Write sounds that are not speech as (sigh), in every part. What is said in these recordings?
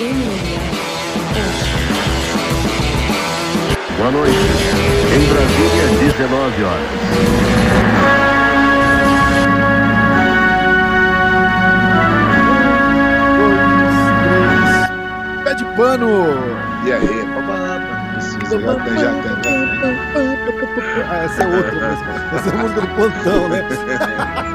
Boa noite. Em Brasília, 19 horas. Pé de pano! E aí? Precisa, já tem, já tem. Ah, essa é outra música. Essa é a música do plantão, né? (laughs)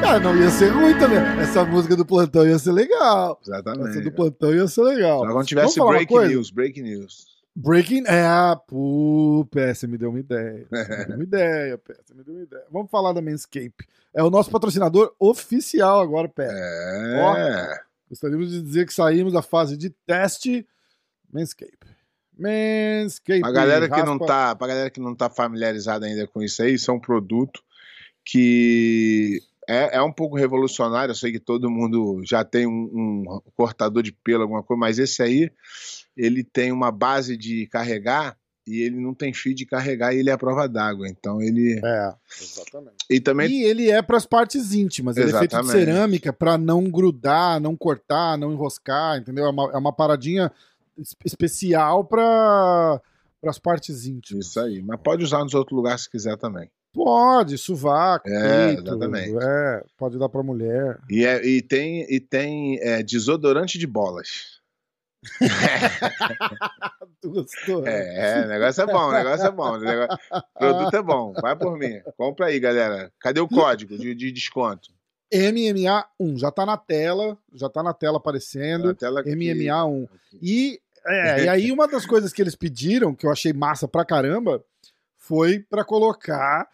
Cara, não ia ser ruim também. Essa música do plantão ia ser legal. Essa Exatamente. do plantão ia ser legal. Só quando tivesse break news, break news. Breaking. É, pô, você me deu uma ideia. Você me deu uma (laughs) ideia. Você me deu uma ideia. Vamos falar da Manscape. É o nosso patrocinador oficial agora, Pé. É. Gostaríamos de dizer que saímos da fase de teste. Manscape. Manscape. A galera que não raspa- tá, pra galera que não tá familiarizada ainda com isso aí, isso é um produto que é, é um pouco revolucionário. Eu sei que todo mundo já tem um, um cortador de pelo, alguma coisa, mas esse aí ele tem uma base de carregar e ele não tem fio de carregar e ele é a prova d'água. Então ele É, exatamente. e também E ele é para as partes íntimas. Ele é feito de Exatamente. cerâmica para não grudar, não cortar, não enroscar, entendeu? É uma, é uma paradinha es- especial para as partes íntimas. isso aí. Mas pode usar nos outros lugares se quiser também. Pode, sovaco, É, peito, exatamente. é, pode dar para mulher. E, é- e tem, e tem é, desodorante de bolas. (laughs) Gostou? né? É, o negócio é bom, o negócio é bom. Negócio- o produto é bom. Vai por mim. Compra aí, galera. Cadê o código de, de desconto? MMA1, já tá na tela, já tá na tela aparecendo. Na tela aqui. MMA1. Aqui. E, é, e aí, uma das coisas que eles pediram, que eu achei massa pra caramba, foi pra colocar,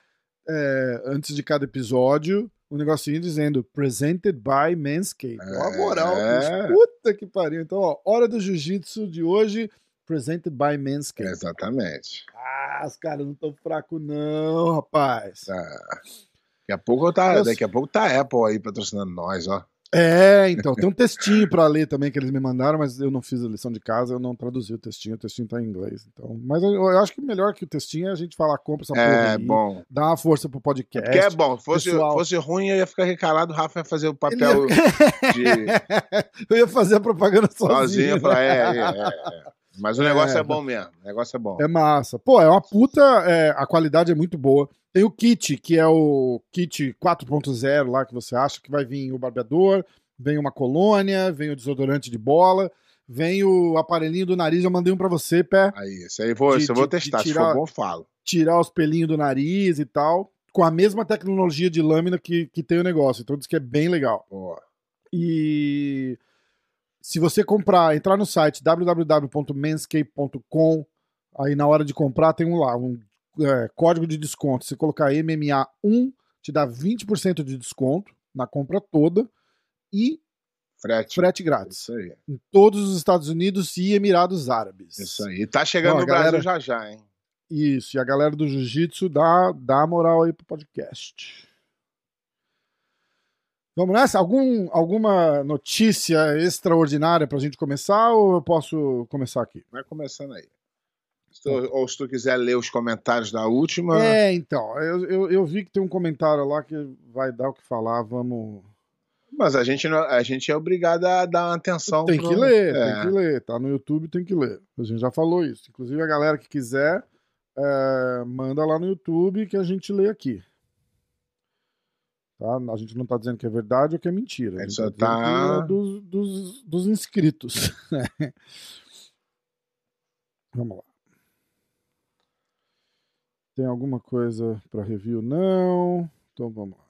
é, antes de cada episódio, um negocinho dizendo Presented by Manscaped. Ó, a moral, É. puta que pariu. Então, ó, hora do jiu-jitsu de hoje, Presented by Manscaped. Exatamente. Ah, os caras não tão fracos, não, rapaz. Tá. Daqui a pouco tá, Eu- daqui a pouco tá Apple aí patrocinando nós, ó. É, então, tem um textinho pra ler também que eles me mandaram, mas eu não fiz a lição de casa, eu não traduzi o textinho, o textinho tá em inglês. Então, mas eu, eu acho que melhor que o textinho é a gente falar, compra essa porra É aí, bão. dá uma força pro podcast. Porque é bom. Se fosse, pessoal. fosse ruim, eu ia ficar recalado, o Rafa ia fazer o papel de (laughs) eu ia fazer a propaganda sozinho. sozinho. né? É, é, é, é. Mas o negócio é, bom mesmo. O negócio é bom. É massa. Pô, é uma puta. é, a qualidade é muito boa. Tem o kit, que é o kit 4.0 lá que você acha que vai vir o barbeador, vem uma colônia, vem o desodorante de bola, vem o aparelhinho do nariz. Eu mandei um pra você, pé. Aí, isso aí vou, De- eu vou de- de testar. Se tirar- for bom, eu falo. Tirar os pelinhos do nariz e tal. Com a mesma tecnologia de lâmina que, que tem o negócio. Então diz que é bem legal. Pô, E se você comprar, entrar no site www.manscape.com, aí na hora de comprar tem um lá, um é, código de desconto. Se colocar MMA1, te dá 20% de desconto na compra toda e frete. frete grátis Isso aí. em todos os Estados Unidos e Emirados Árabes. Isso aí. Tá chegando Ó, no galera- Brasil já já, hein? Isso, e a galera do Jiu-Jitsu dá, dá moral aí pro podcast. Vamos nessa? Algum, alguma notícia extraordinária pra gente começar ou eu posso começar aqui? Vai começando aí. Se tu- ou se tu quiser ler os comentários da última. É, então, eu, eu, eu vi que tem um comentário lá que vai dar o que falar, vamos... Mas a gente, não- a gente é obrigado a dar uma atenção. Tem pro- que ler, É. tem que ler, tá no YouTube, tem que ler. A gente já falou isso. Inclusive a galera que quiser, é, manda lá no YouTube que a gente lê aqui. Tá? A gente não tá dizendo que é verdade ou que é mentira. A A gente só tá dizendo tá- que é dos, dos, dos inscritos. (laughs) Vamos lá. Tem alguma coisa para review? Não. Então vamos lá.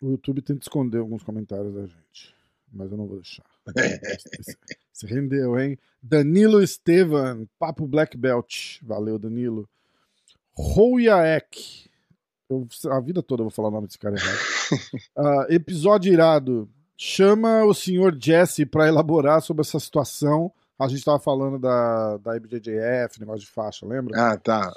O YouTube tenta esconder alguns comentários da gente, mas eu não vou deixar. (laughs) Se- Se rendeu, hein? Danilo Estevan, Papo Black Belt. Valeu, Danilo. Royaek. Eu, a vida toda eu vou falar o nome desse cara errado. (laughs) Ah, episódio irado. Chama o senhor Jesse para elaborar sobre essa situação. A gente tava falando da, da IBJJF, negócio de faixa, lembra? Ah, tá.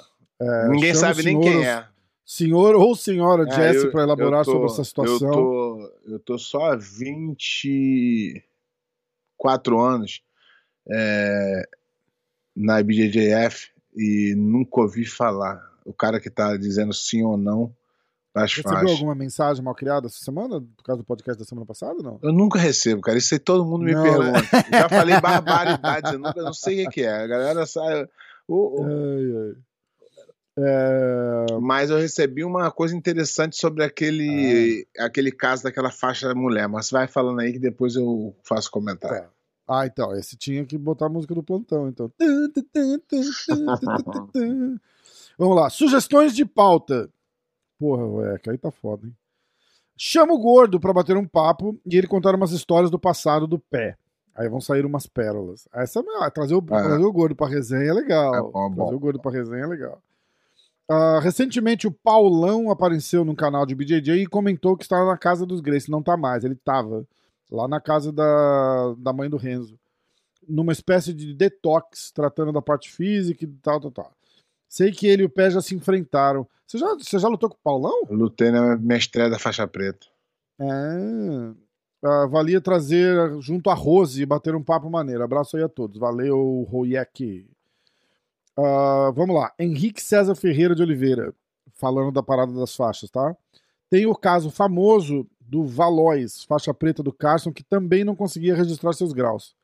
Ninguém chama sabe nem quem é. Senhor ou senhora É, Jesse para elaborar tô- sobre essa situação. Eu tô, eu tô só há 24 anos é, na IBJJF e nunca ouvi falar. O cara que tá dizendo sim ou não, das Recebeu faixas. alguma mensagem mal criada essa semana, por causa do podcast da semana passada, não? Eu nunca recebo, cara. Isso aí todo mundo me Não, né? pergunta. Já falei barbaridades, eu nunca não sei o que é. A galera sabe. O- o- Ai, ai. É, Mas eu recebi uma coisa interessante sobre aquele, Ah. aquele caso daquela faixa da mulher. Mas vai falando aí que depois eu faço comentário. Tá. Ah, então, esse tinha que botar a música do plantão, então. Vamos lá, sugestões de pauta. Porra, ué, que aí tá foda, hein? Chama o gordo pra bater um papo e ele contar umas histórias do passado do pé. Aí vão sair umas pérolas. Essa, ah, trazer, o, Ah. trazer o gordo pra resenha é legal. É bom, trazer bom. o gordo pra resenha é legal. Ah, recentemente o Paulão apareceu no canal de BJJ e comentou que estava na casa dos Grace. Não tá mais, ele tava lá na casa da, da mãe do Renzo. Numa espécie de detox, tratando da parte física e tal, tal, tal. Sei que ele e o Pé já se enfrentaram. Você já, você já lutou com o Paulão? Eu lutei na minha estreia da faixa preta. É. Ah, valia trazer junto a Rose e bater um papo maneiro. Abraço aí a todos. Valeu, Royek. Ah, vamos lá. Henrique César Ferreira de Oliveira, falando da parada das faixas, tá? Tem o caso famoso do Valois, faixa preta do Carson, que também não conseguia registrar seus graus.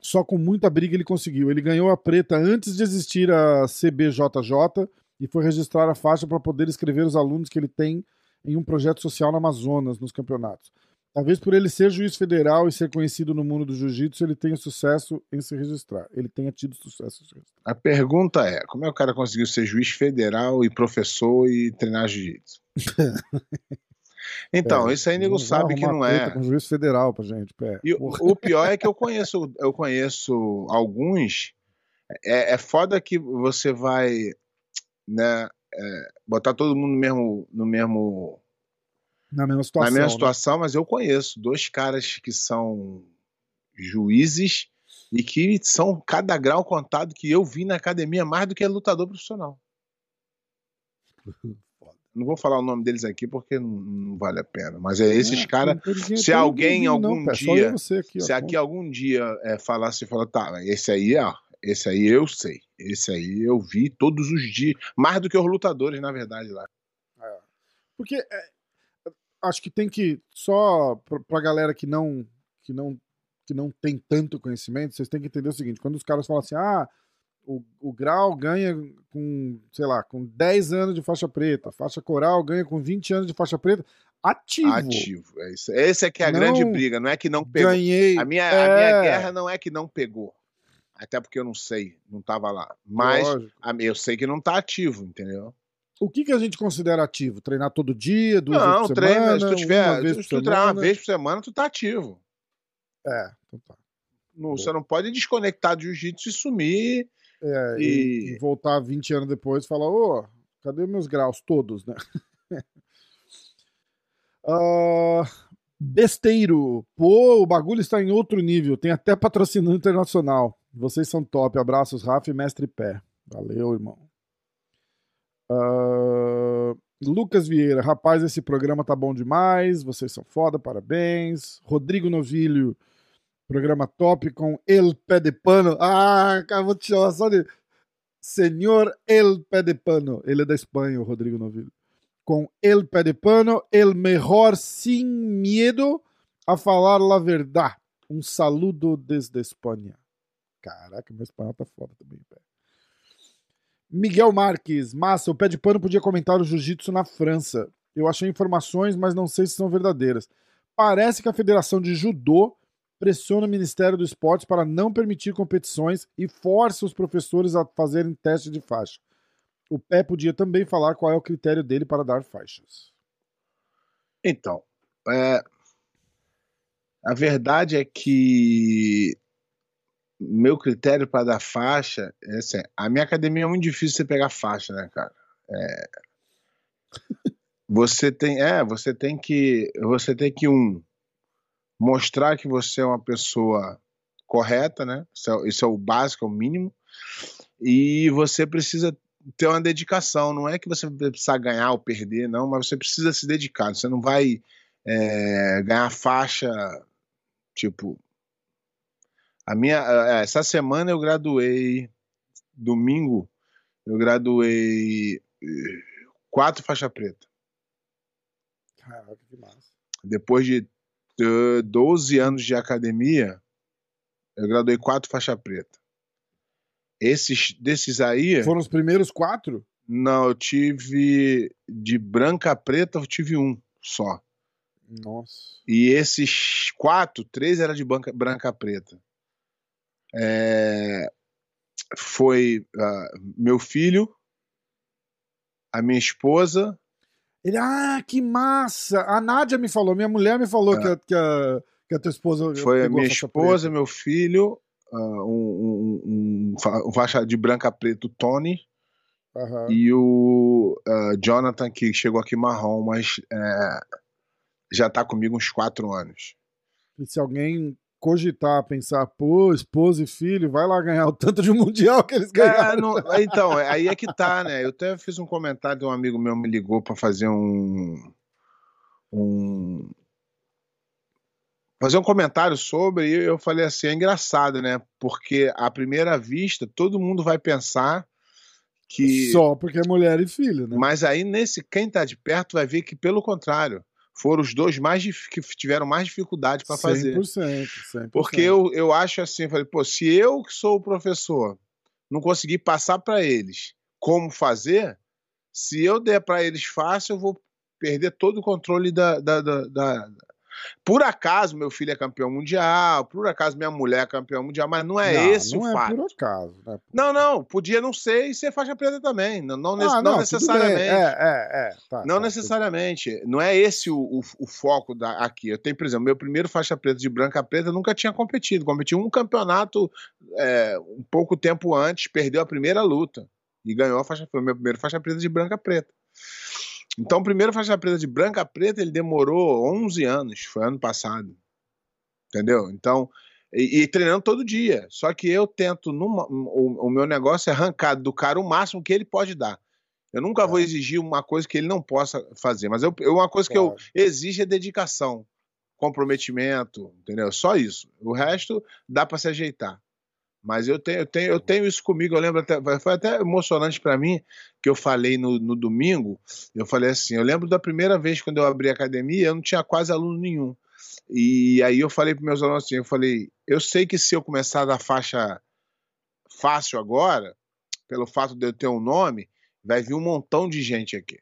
Só com muita briga ele conseguiu. Ele ganhou a preta antes de existir a CBJJ e foi registrar a faixa para poder escrever os alunos que ele tem em um projeto social no Amazonas, nos campeonatos. Talvez por ele ser juiz federal e ser conhecido no mundo do jiu-jitsu, ele tenha sucesso em se registrar. Ele tenha tido sucesso em se registrar. A pergunta é: como é que o cara conseguiu ser juiz federal e professor e treinar jiu-jitsu? (laughs) Então, É, isso aí nego sabe que não é. Com juiz federal pra gente, pé. E o, Porra. o pior é que eu conheço, eu conheço alguns. É, é foda que você vai, né, é, botar todo mundo no mesmo, no mesmo, Na mesma situação. na mesma né? situação, mas eu conheço dois caras que são juízes e que são cada grau contado que eu vi na academia mais do que lutador profissional. (laughs) Não vou falar o nome deles aqui porque não, não vale a pena, mas é esses É, caras. não se alguém algum eu dia- aqui, ó. Se aqui algum dia é, falasse e falar, tá, esse aí, ó, esse aí eu sei, esse aí eu vi todos os dias, mais do que os lutadores, na verdade, lá. Porque é, acho que tem que só pra, pra galera que não que não que não tem tanto conhecimento, vocês têm que entender o seguinte, quando os caras falam assim: "Ah, o, o grau ganha com, sei lá, com 10 anos de faixa preta, faixa coral ganha com 20 anos de faixa preta, ativo. Ativo. É isso. Esse é que é a Não grande briga, não é que não pegou. Ganhei. A minha, é, a minha guerra não é que não pegou. Até porque eu não sei, não tava lá. Mas a- eu sei que não tá ativo, entendeu? O que, que a gente considera ativo? Treinar todo dia, duas não, vezes por treina, semana, se tu tiver, se tu treinar uma vez por semana, tu tá ativo. É, então tá. Não, Boa. você não pode desconectar do jiu-jitsu e sumir. É, e... E- voltar 20 anos depois e falar, ô, cadê meus graus todos, né? (laughs) Ah, besteiro. Pô, o bagulho está em outro nível. Tem até patrocinante internacional. Vocês são top. Abraços, Rafa e Mestre Pé. Valeu, irmão. Ah, Lucas Vieira. Rapaz, esse programa tá bom demais. Vocês são foda, parabéns. Rodrigo Novilho. Programa top com El Pé de Pano. Ah, cara, vou te chamar só de Senhor El Pé de Pano. Ele é da Espanha, o Rodrigo Novilho. Com El Pé de Pano, el mejor sin miedo a falar la verdad. Um saludo desde Espanha. Caraca, meu espanhol tá foda também, pé. Miguel Marques, massa, o pé de pano podia comentar o jiu-jitsu na França. Eu achei informações, mas não sei se são verdadeiras. Parece que a Federação de Judô pressiona o Ministério do Esporte para não permitir competições e força os professores a fazerem teste de faixa. O Pé podia também falar qual é o critério dele para dar faixas. Então, é, a verdade é que meu critério para dar faixa é assim, a minha academia é muito difícil você pegar faixa, né, cara? É, (laughs) você tem, é, você tem que, você tem que um mostrar que você é uma pessoa correta, né? Isso é, isso é o básico, é o mínimo. E você precisa ter uma dedicação. Não é que você vai precisar ganhar ou perder, não, mas você precisa se dedicar. Você não vai é, ganhar faixa, tipo. A minha, é, essa semana eu graduei, domingo, eu graduei eh, quatro faixa preta. Caraca, que massa. Depois de 12 anos de academia, eu graduei quatro faixa preta. Esses desses aí. Foram os primeiros quatro? Não, eu tive de branca a preta, eu tive um só. Nossa. E esses quatro, três era de branca, branca preta. É, foi uh, meu filho, a minha esposa. Ele, ah, que massa! A Nádia me falou, minha mulher me falou É. que, a, que, a, que a tua esposa. Foi a minha esposa, meu filho, uh, um, um, um, fa- faixa de branca preta, o Tony, preta. Aham. e o uh, Jonathan, que chegou aqui marrom, mas é, já tá comigo uns quatro anos. E se alguém cogitar, pensar, pô, esposa e filho, vai lá ganhar o tanto de mundial que eles É, ganharam. não- então, aí é que tá, né? Eu até fiz um comentário de um amigo meu me ligou pra fazer um. um fazer um comentário sobre, e eu falei assim, é engraçado, né? Porque à primeira vista todo mundo vai pensar que. Só porque é mulher e filho, né? Mas aí, nesse, quem tá de perto vai ver que, pelo contrário, foram os dois mais que tiveram mais dificuldade para fazer. 100%, 100%. Porque eu, eu acho assim, eu falei, pô, se eu que sou o professor não conseguir passar para eles como fazer, se eu der para eles fácil, eu vou perder todo o controle da, da, da, da- Por acaso meu filho é campeão mundial, por acaso minha mulher é campeã mundial, mas não é Não, esse não o é fato. por acaso, né? Não, não, podia não ser e ser faixa preta também, não, não, Ah, não necessariamente. É, é, é. Tá, Não tá, necessariamente. Não é esse o, o, o foco da, aqui. Eu tenho, por exemplo, meu primeiro faixa preta de branca preta nunca tinha competido. Competi um campeonato é, um pouco tempo antes, perdeu a primeira luta e ganhou a faixa foi meu primeiro faixa preta de branca preta. Então, o primeiro faixa preta de branca preta ele demorou 11 anos, foi ano passado. Entendeu? Então, e, e treinando todo dia. Só que eu tento, numa, o, o meu negócio é arrancar do cara o máximo que ele pode dar. Eu nunca vou É. exigir uma coisa que ele não possa fazer, mas eu, uma coisa que eu exijo é dedicação, comprometimento, entendeu? Só isso. O resto dá para se ajeitar. Mas eu tenho, eu tenho, eu tenho isso comigo. Eu lembro até, foi até emocionante para mim que eu falei no, no domingo. Eu falei assim: eu lembro da primeira vez quando eu abri a academia, eu não tinha quase aluno nenhum. E aí eu falei para meus alunos assim: eu falei, eu sei que se eu começar da faixa fácil agora, pelo fato de eu ter um nome, vai vir um montão de gente aqui.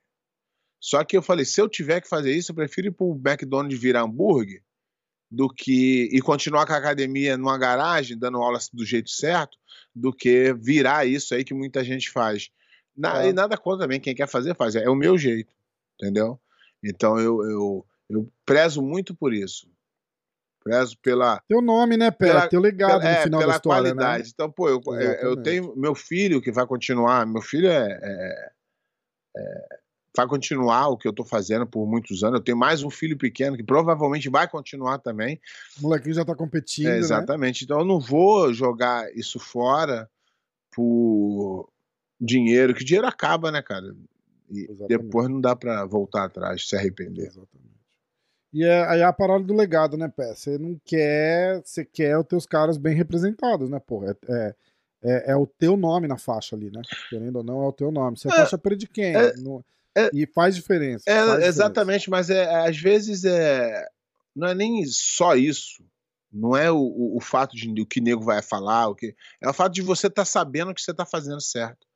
Só que eu falei, se eu tiver que fazer isso, eu prefiro ir pro McDonald's virar hambúrguer do que e continuar com a academia numa garagem, dando aula do jeito certo, do que virar isso aí que muita gente faz. Na- É. E nada contra também, quem quer fazer, faz. É o meu jeito, entendeu? Então eu, eu, eu prezo muito por isso. Prezo pela, Teu nome, né, Pé? Pela- Teu legado é, no final pela da história, qualidade. né? Então, pô, eu, eu- tenho meu filho que vai continuar. Meu filho é, é- é- vai continuar o que eu tô fazendo por muitos anos. Eu tenho mais um filho pequeno que provavelmente vai continuar também. O molequinho já tá competindo, É, né? exatamente. Então, eu não vou jogar isso fora por dinheiro, que dinheiro acaba, né, cara? E Exatamente. depois não dá pra voltar atrás, se arrepender. Exatamente. E é, aí é a parada do legado, né, Pé? Você não quer. Você quer os teus caras bem representados, né, porra? É, é, é- é o teu nome na faixa ali, né? Querendo ou não, é o teu nome. Você é, É, faixa preta de quem? é, Não- é- e faz diferença. É, faz diferença. exatamente, mas é, é, às vezes é, não é nem só isso. Não é o, o, o fato de o que nego vai falar, o que é o fato de você estar sabendo que você está fazendo certo.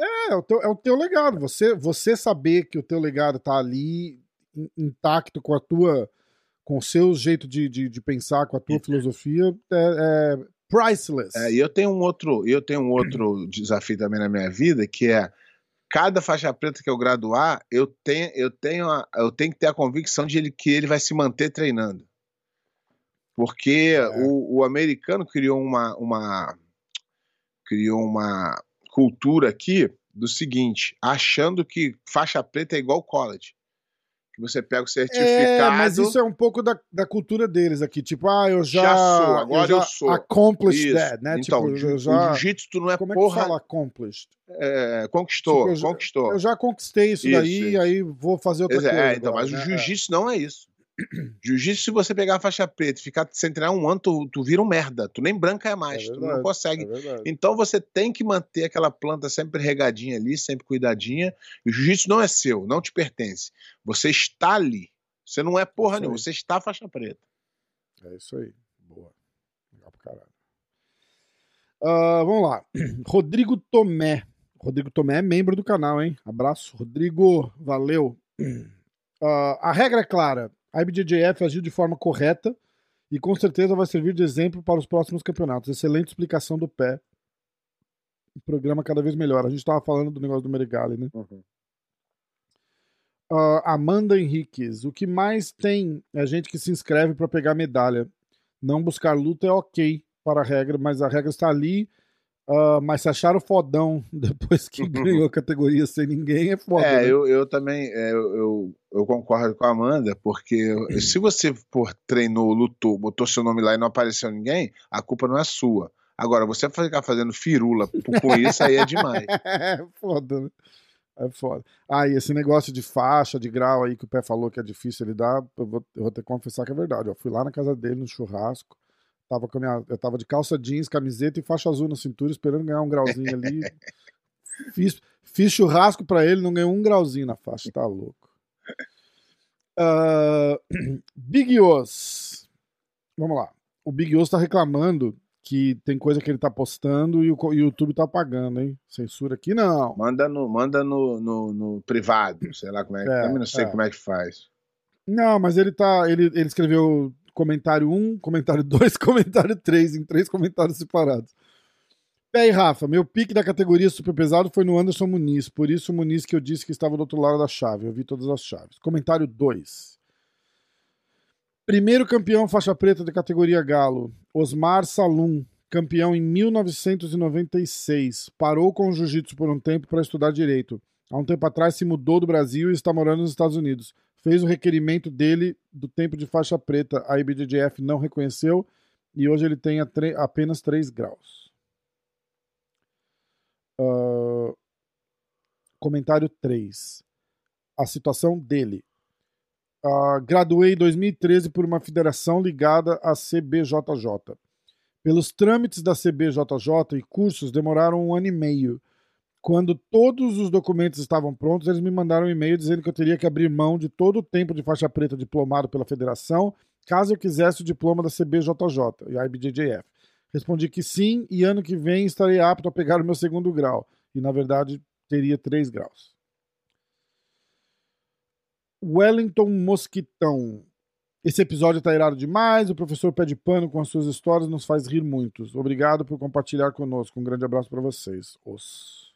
É, é o teu, é o teu legado. Você, você saber que o teu legado tá ali in- intacto com a tua. com o seu jeito de, de, de pensar, com a tua filosofia, é, é priceless. É, e eu tenho um outro, eu tenho um outro desafio também na minha vida que é cada faixa preta que eu graduar, eu tenho, eu tenho, a- eu tenho que ter a convicção de ele, que ele vai se manter treinando. Porque É. o, o americano criou uma, uma criou uma cultura aqui do seguinte, achando que faixa preta é igual college. Que você pega o certificado. É, mas isso é um pouco da, da cultura deles aqui. Tipo, ah, eu já. Já sou, agora eu já sou. Accomplished that, né? Então, tipo, eu o já. jiu-jitsu tu não é Como é que porra. fala accomplished? é, conquistou, Tipo, eu já- conquistou. Eu já conquistei isso, Isso, daí, isso. aí vou fazer outra Pois é, coisa. é, então, agora, mas né? o jiu-jitsu não é isso. (clears throat) Jiu-jitsu, se você pegar a faixa preta e ficar sem treinar um ano, tu, tu vira um merda. Tu nem branca é mais, tu não verdade, consegue. É verdade. Então você tem que manter aquela planta sempre regadinha ali, sempre cuidadinha. E o jiu-jitsu não é seu, não te pertence. Você está ali. Você não é porra Isso nenhuma, você está faixa preta. É isso aí. Boa. Legal pra caralho. Ah, vamos lá. (clears throat) Rodrigo Tomé. Rodrigo Tomé é membro do canal, hein? Abraço. Rodrigo, valeu. (clears throat) Ah, a regra é clara. A IBJJF agiu de forma correta e com certeza vai servir de exemplo para os próximos campeonatos. Excelente explicação do pé. O programa cada vez melhor. A gente estava falando do negócio do Merigali, né? Ah, Amanda Henriquez. O que mais tem é gente que se inscreve para pegar medalha. Não buscar luta é ok para a regra, mas a regra está ali. Ah, mas se acharam fodão (laughs) depois que ganhou a categoria sem ninguém, é foda. É, né? eu, eu também é, eu, eu, concordo com a Amanda, porque se você por treinou, lutou, botou seu nome lá e não apareceu ninguém, a culpa não é sua. Agora, você ficar fazendo firula com isso aí é demais. (laughs) É foda, né? É foda. Ah, e esse negócio de faixa, de grau aí que o Pé falou que é difícil ele dar, eu vou, eu vou ter que confessar que é verdade. Eu fui lá na casa dele no churrasco, tava com minha, eu tava de calça jeans, camiseta e faixa azul na cintura, esperando ganhar um grauzinho ali. (laughs) fiz, fiz churrasco pra ele, não ganhou um grauzinho na faixa, tá louco. Ah, (clears throat) Big Os. Vamos lá. O Big Os tá reclamando que tem coisa que ele tá postando e o e YouTube tá apagando, hein? Censura aqui não. Manda no, manda no, no, no privado, sei lá como é que. É, também não sei é. como é que faz. Não, mas ele tá. Ele, ele escreveu comentário 1, comentário 2, (laughs) comentário 3, em três comentários separados. Pé e Rafa, meu pique da categoria super pesado foi no Anderson Muniz, por isso o Muniz que eu disse que estava do outro lado da chave. Eu vi todas as chaves. Comentário 2. Primeiro campeão faixa preta da categoria Galo, Osmar Salum, campeão em 1996. Parou com o jiu-jitsu por um tempo para estudar direito. Há um tempo atrás se mudou do Brasil e está morando nos Estados Unidos. Fez o requerimento dele do tempo de faixa preta. A IBJJF não reconheceu e hoje ele tem apenas 3 graus. Ah, comentário 3. A situação dele. Ah, graduei em 2013 por uma federação ligada à CBJJ. Pelos trâmites da CBJJ e cursos demoraram um ano e meio. Quando todos os documentos estavam prontos, eles me mandaram um e-mail dizendo que eu teria que abrir mão de todo o tempo de faixa preta diplomado pela federação, caso eu quisesse o diploma da CBJJ e IBJJF. Respondi que sim, e ano que vem estarei apto a pegar o meu segundo grau. E na verdade teria três graus. Wellington Mosquitão. Esse episódio tá irado demais. O professor Pé de Pano com as suas histórias nos faz rir muitos. Obrigado por compartilhar conosco. Um grande abraço para vocês. Os.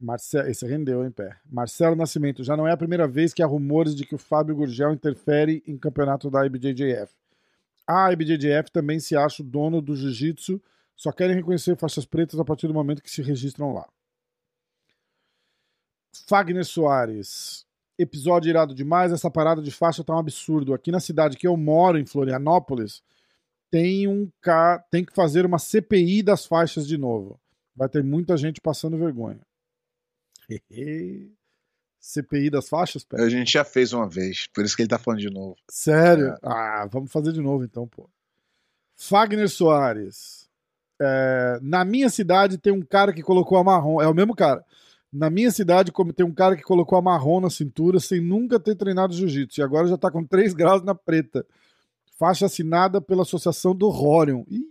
Marcelo, esse rendeu, hein, pé. Marcelo Nascimento, já não é a primeira vez que há rumores de que o Fábio Gurgel interfere em campeonato da IBJJF. A IBJJF também se acha o dono do jiu-jitsu, só querem reconhecer faixas pretas a partir do momento que se registram lá. Fagner Soares, episódio irado demais, essa parada de faixa tá um absurdo. Aqui na cidade que eu moro, em Florianópolis, tem um ca... tem que fazer uma CPI das faixas de novo. Vai ter muita gente passando vergonha. (laughs) CPI das faixas, pé? A gente já fez uma vez, por isso que ele tá falando de novo. Sério? É. Ah, vamos fazer de novo então, pô. Fagner Soares. É, na minha cidade tem um cara que colocou a marrom. É o mesmo cara. Na minha cidade tem um cara que colocou a marrom na cintura sem nunca ter treinado jiu-jitsu. E agora já tá com 3 graus na preta. Faixa assinada pela Associação do Rorion. Ih,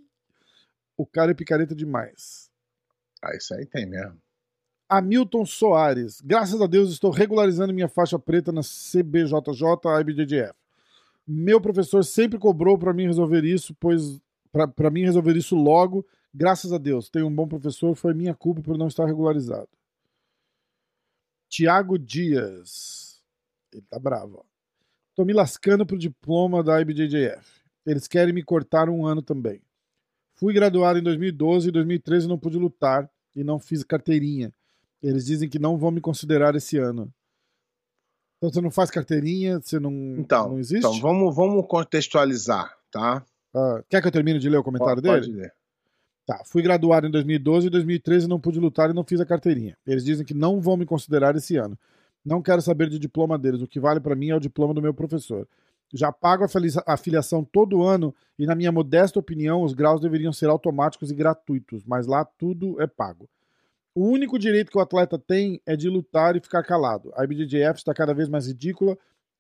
o cara é picareta demais. Ah, isso aí tem mesmo. Hamilton Soares. Graças a Deus estou regularizando minha faixa preta na CBJJ IBJJF. Meu professor sempre cobrou para mim resolver isso, pois para mim resolver isso logo. Graças a Deus, tenho um bom professor, foi minha culpa por não estar regularizado. Tiago Dias. Ele tá bravo. Ó. Tô me lascando pro diploma da IBJJF. Eles querem me cortar um ano também. Fui graduado em 2012 e 2013 não pude lutar e não fiz carteirinha. Eles dizem que não vão me considerar esse ano. Então você não faz carteirinha, você não, Então, não existe? então vamos, vamos contextualizar, tá? Ah, quer que eu termine de ler o comentário Pode, dele? pode ler. Tá, fui graduado em 2012 e 2013 não pude lutar e não fiz a carteirinha. Eles dizem que não vão me considerar esse ano. Não quero saber de diploma deles. O que vale para mim é o diploma do meu professor. Já pago a fili- a filiação todo ano e, na minha modesta opinião, os graus deveriam ser automáticos e gratuitos, mas lá tudo é pago. O único direito que o atleta tem é de lutar e ficar calado. A IBJJF está cada vez mais ridícula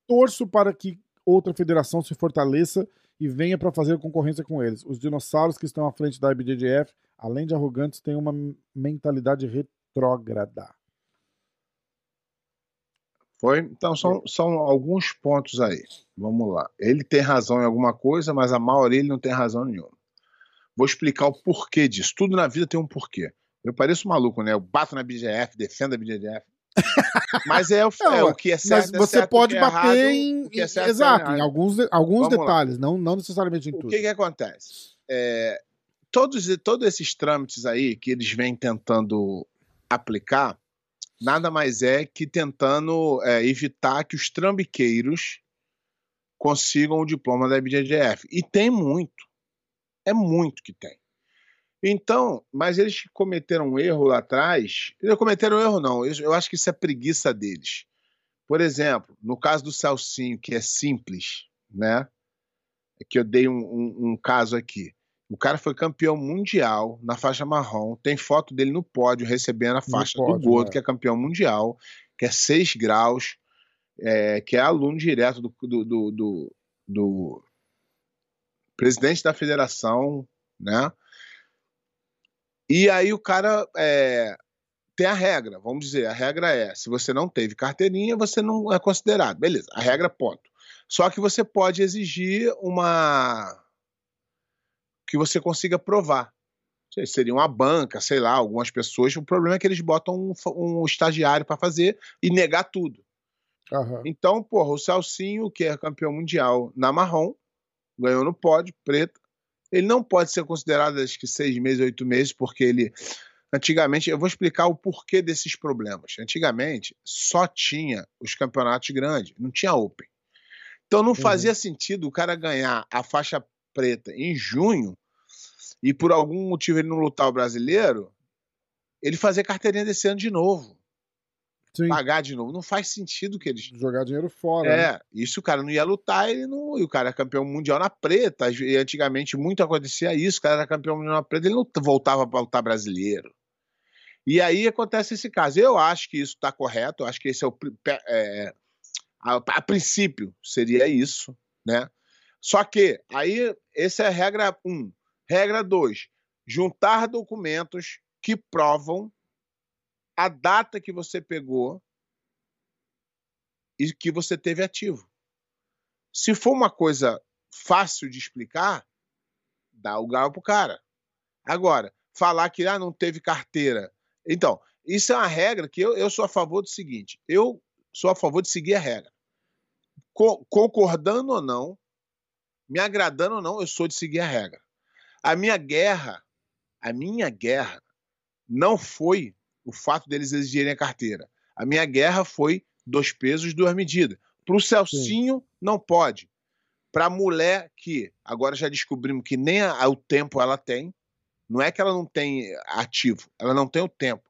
torço para que outra federação se fortaleça e venha para fazer concorrência com eles. Os dinossauros que estão à frente da IBJJF, além de arrogantes, têm uma mentalidade retrógrada. Foi? Então são, são alguns pontos aí. Vamos lá. Ele tem razão em alguma coisa, mas a maioria ele não tem razão nenhuma. Vou explicar o porquê disso. Tudo na vida tem um porquê. Eu pareço maluco, né? Eu bato na BGF, defendo a BGF. (laughs) Mas é o, é, o que é certo. Mas é você é certo, pode é bater errado, em. o é exato, é em alguns, alguns Vamos lá. detalhes, não, não necessariamente em O tudo. que, que acontece? É, todos, todos esses trâmites aí que eles vêm tentando aplicar, nada mais é que tentando é, evitar que os trambiqueiros consigam o diploma da IBJJF. E tem muito. É muito que tem. Então, mas eles cometeram um erro lá atrás. Eles não cometeram um erro, não. Eu, eu acho que isso é preguiça deles. Por exemplo, no caso do Celcinho, que é simples, né? É que eu dei um, um- um caso aqui. O cara foi campeão mundial na faixa marrom. Tem foto dele no pódio recebendo a faixa pódio, do Gordo, é. que é campeão mundial, que é 6 graus, é, que é aluno direto do, do, do, do- do presidente da federação, né? E aí o cara é, tem a regra, vamos dizer, a regra é, se você não teve carteirinha, você não é considerado. Beleza, a regra ponto. Só que você pode exigir uma que você consiga provar. Seria uma banca, sei lá, algumas pessoas. O problema é que eles botam um, um estagiário para fazer e negar tudo. Aham. Então, porra, o Celcinho, que é campeão mundial na marrom, ganhou no pódio, preto. Ele não pode ser considerado, acho que seis meses, oito meses, porque ele. Antigamente, eu vou explicar o porquê desses problemas. Antigamente, só tinha os campeonatos grandes, não tinha Open. Então, não fazia sentido o cara ganhar a faixa preta em junho e, por algum motivo, ele não lutar o brasileiro, ele fazer carteirinha desse ano de novo, Sim, pagar de novo. Não faz sentido que eles jogar dinheiro fora. né? é, isso o cara não ia lutar, ele não. E o cara é campeão mundial na preta. E antigamente muito acontecia isso, o cara era campeão mundial na preta, ele não voltava para lutar brasileiro. E aí acontece esse caso. Eu acho que isso está correto, eu acho que esse é o. pe- é, a, a princípio seria isso, né? Só que aí, essa é a regra 1. Um. Regra 2. Juntar documentos que provam a data que você pegou e que você teve ativo. Se for uma coisa fácil de explicar, dá o grau pro cara. Agora, falar que ah, não teve carteira. Então, isso é uma regra que eu, eu sou a favor do seguinte: eu sou a favor de seguir a regra. Co- concordando ou não, me agradando ou não, eu sou de seguir a regra. A minha guerra, a minha guerra, não foi o fato deles exigirem a carteira. A minha guerra foi dois pesos, duas medidas. Para o Celcinho, não pode. Para a mulher que agora já descobrimos que nem a- o tempo ela tem, não é que ela não tem ativo, ela não tem o tempo.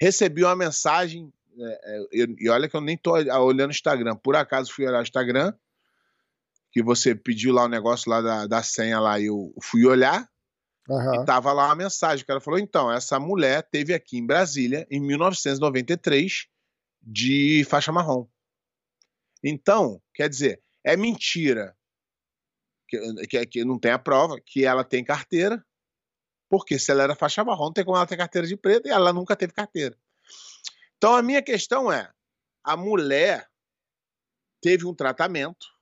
Recebi uma mensagem, é, é, e olha que eu nem estou olhando o Instagram, por acaso fui olhar o Instagram, que você pediu lá o negócio lá da, da senha lá, e eu fui olhar, Aham. e tava lá uma mensagem. O cara falou: então, essa mulher teve aqui em Brasília, em 1993, de faixa marrom. Então, quer dizer, é mentira que, que, que não tem a prova que ela tem carteira, porque se ela era faixa marrom, tem como ela ter carteira de preta e ela nunca teve carteira. Então, a minha questão é: a mulher teve um tratamento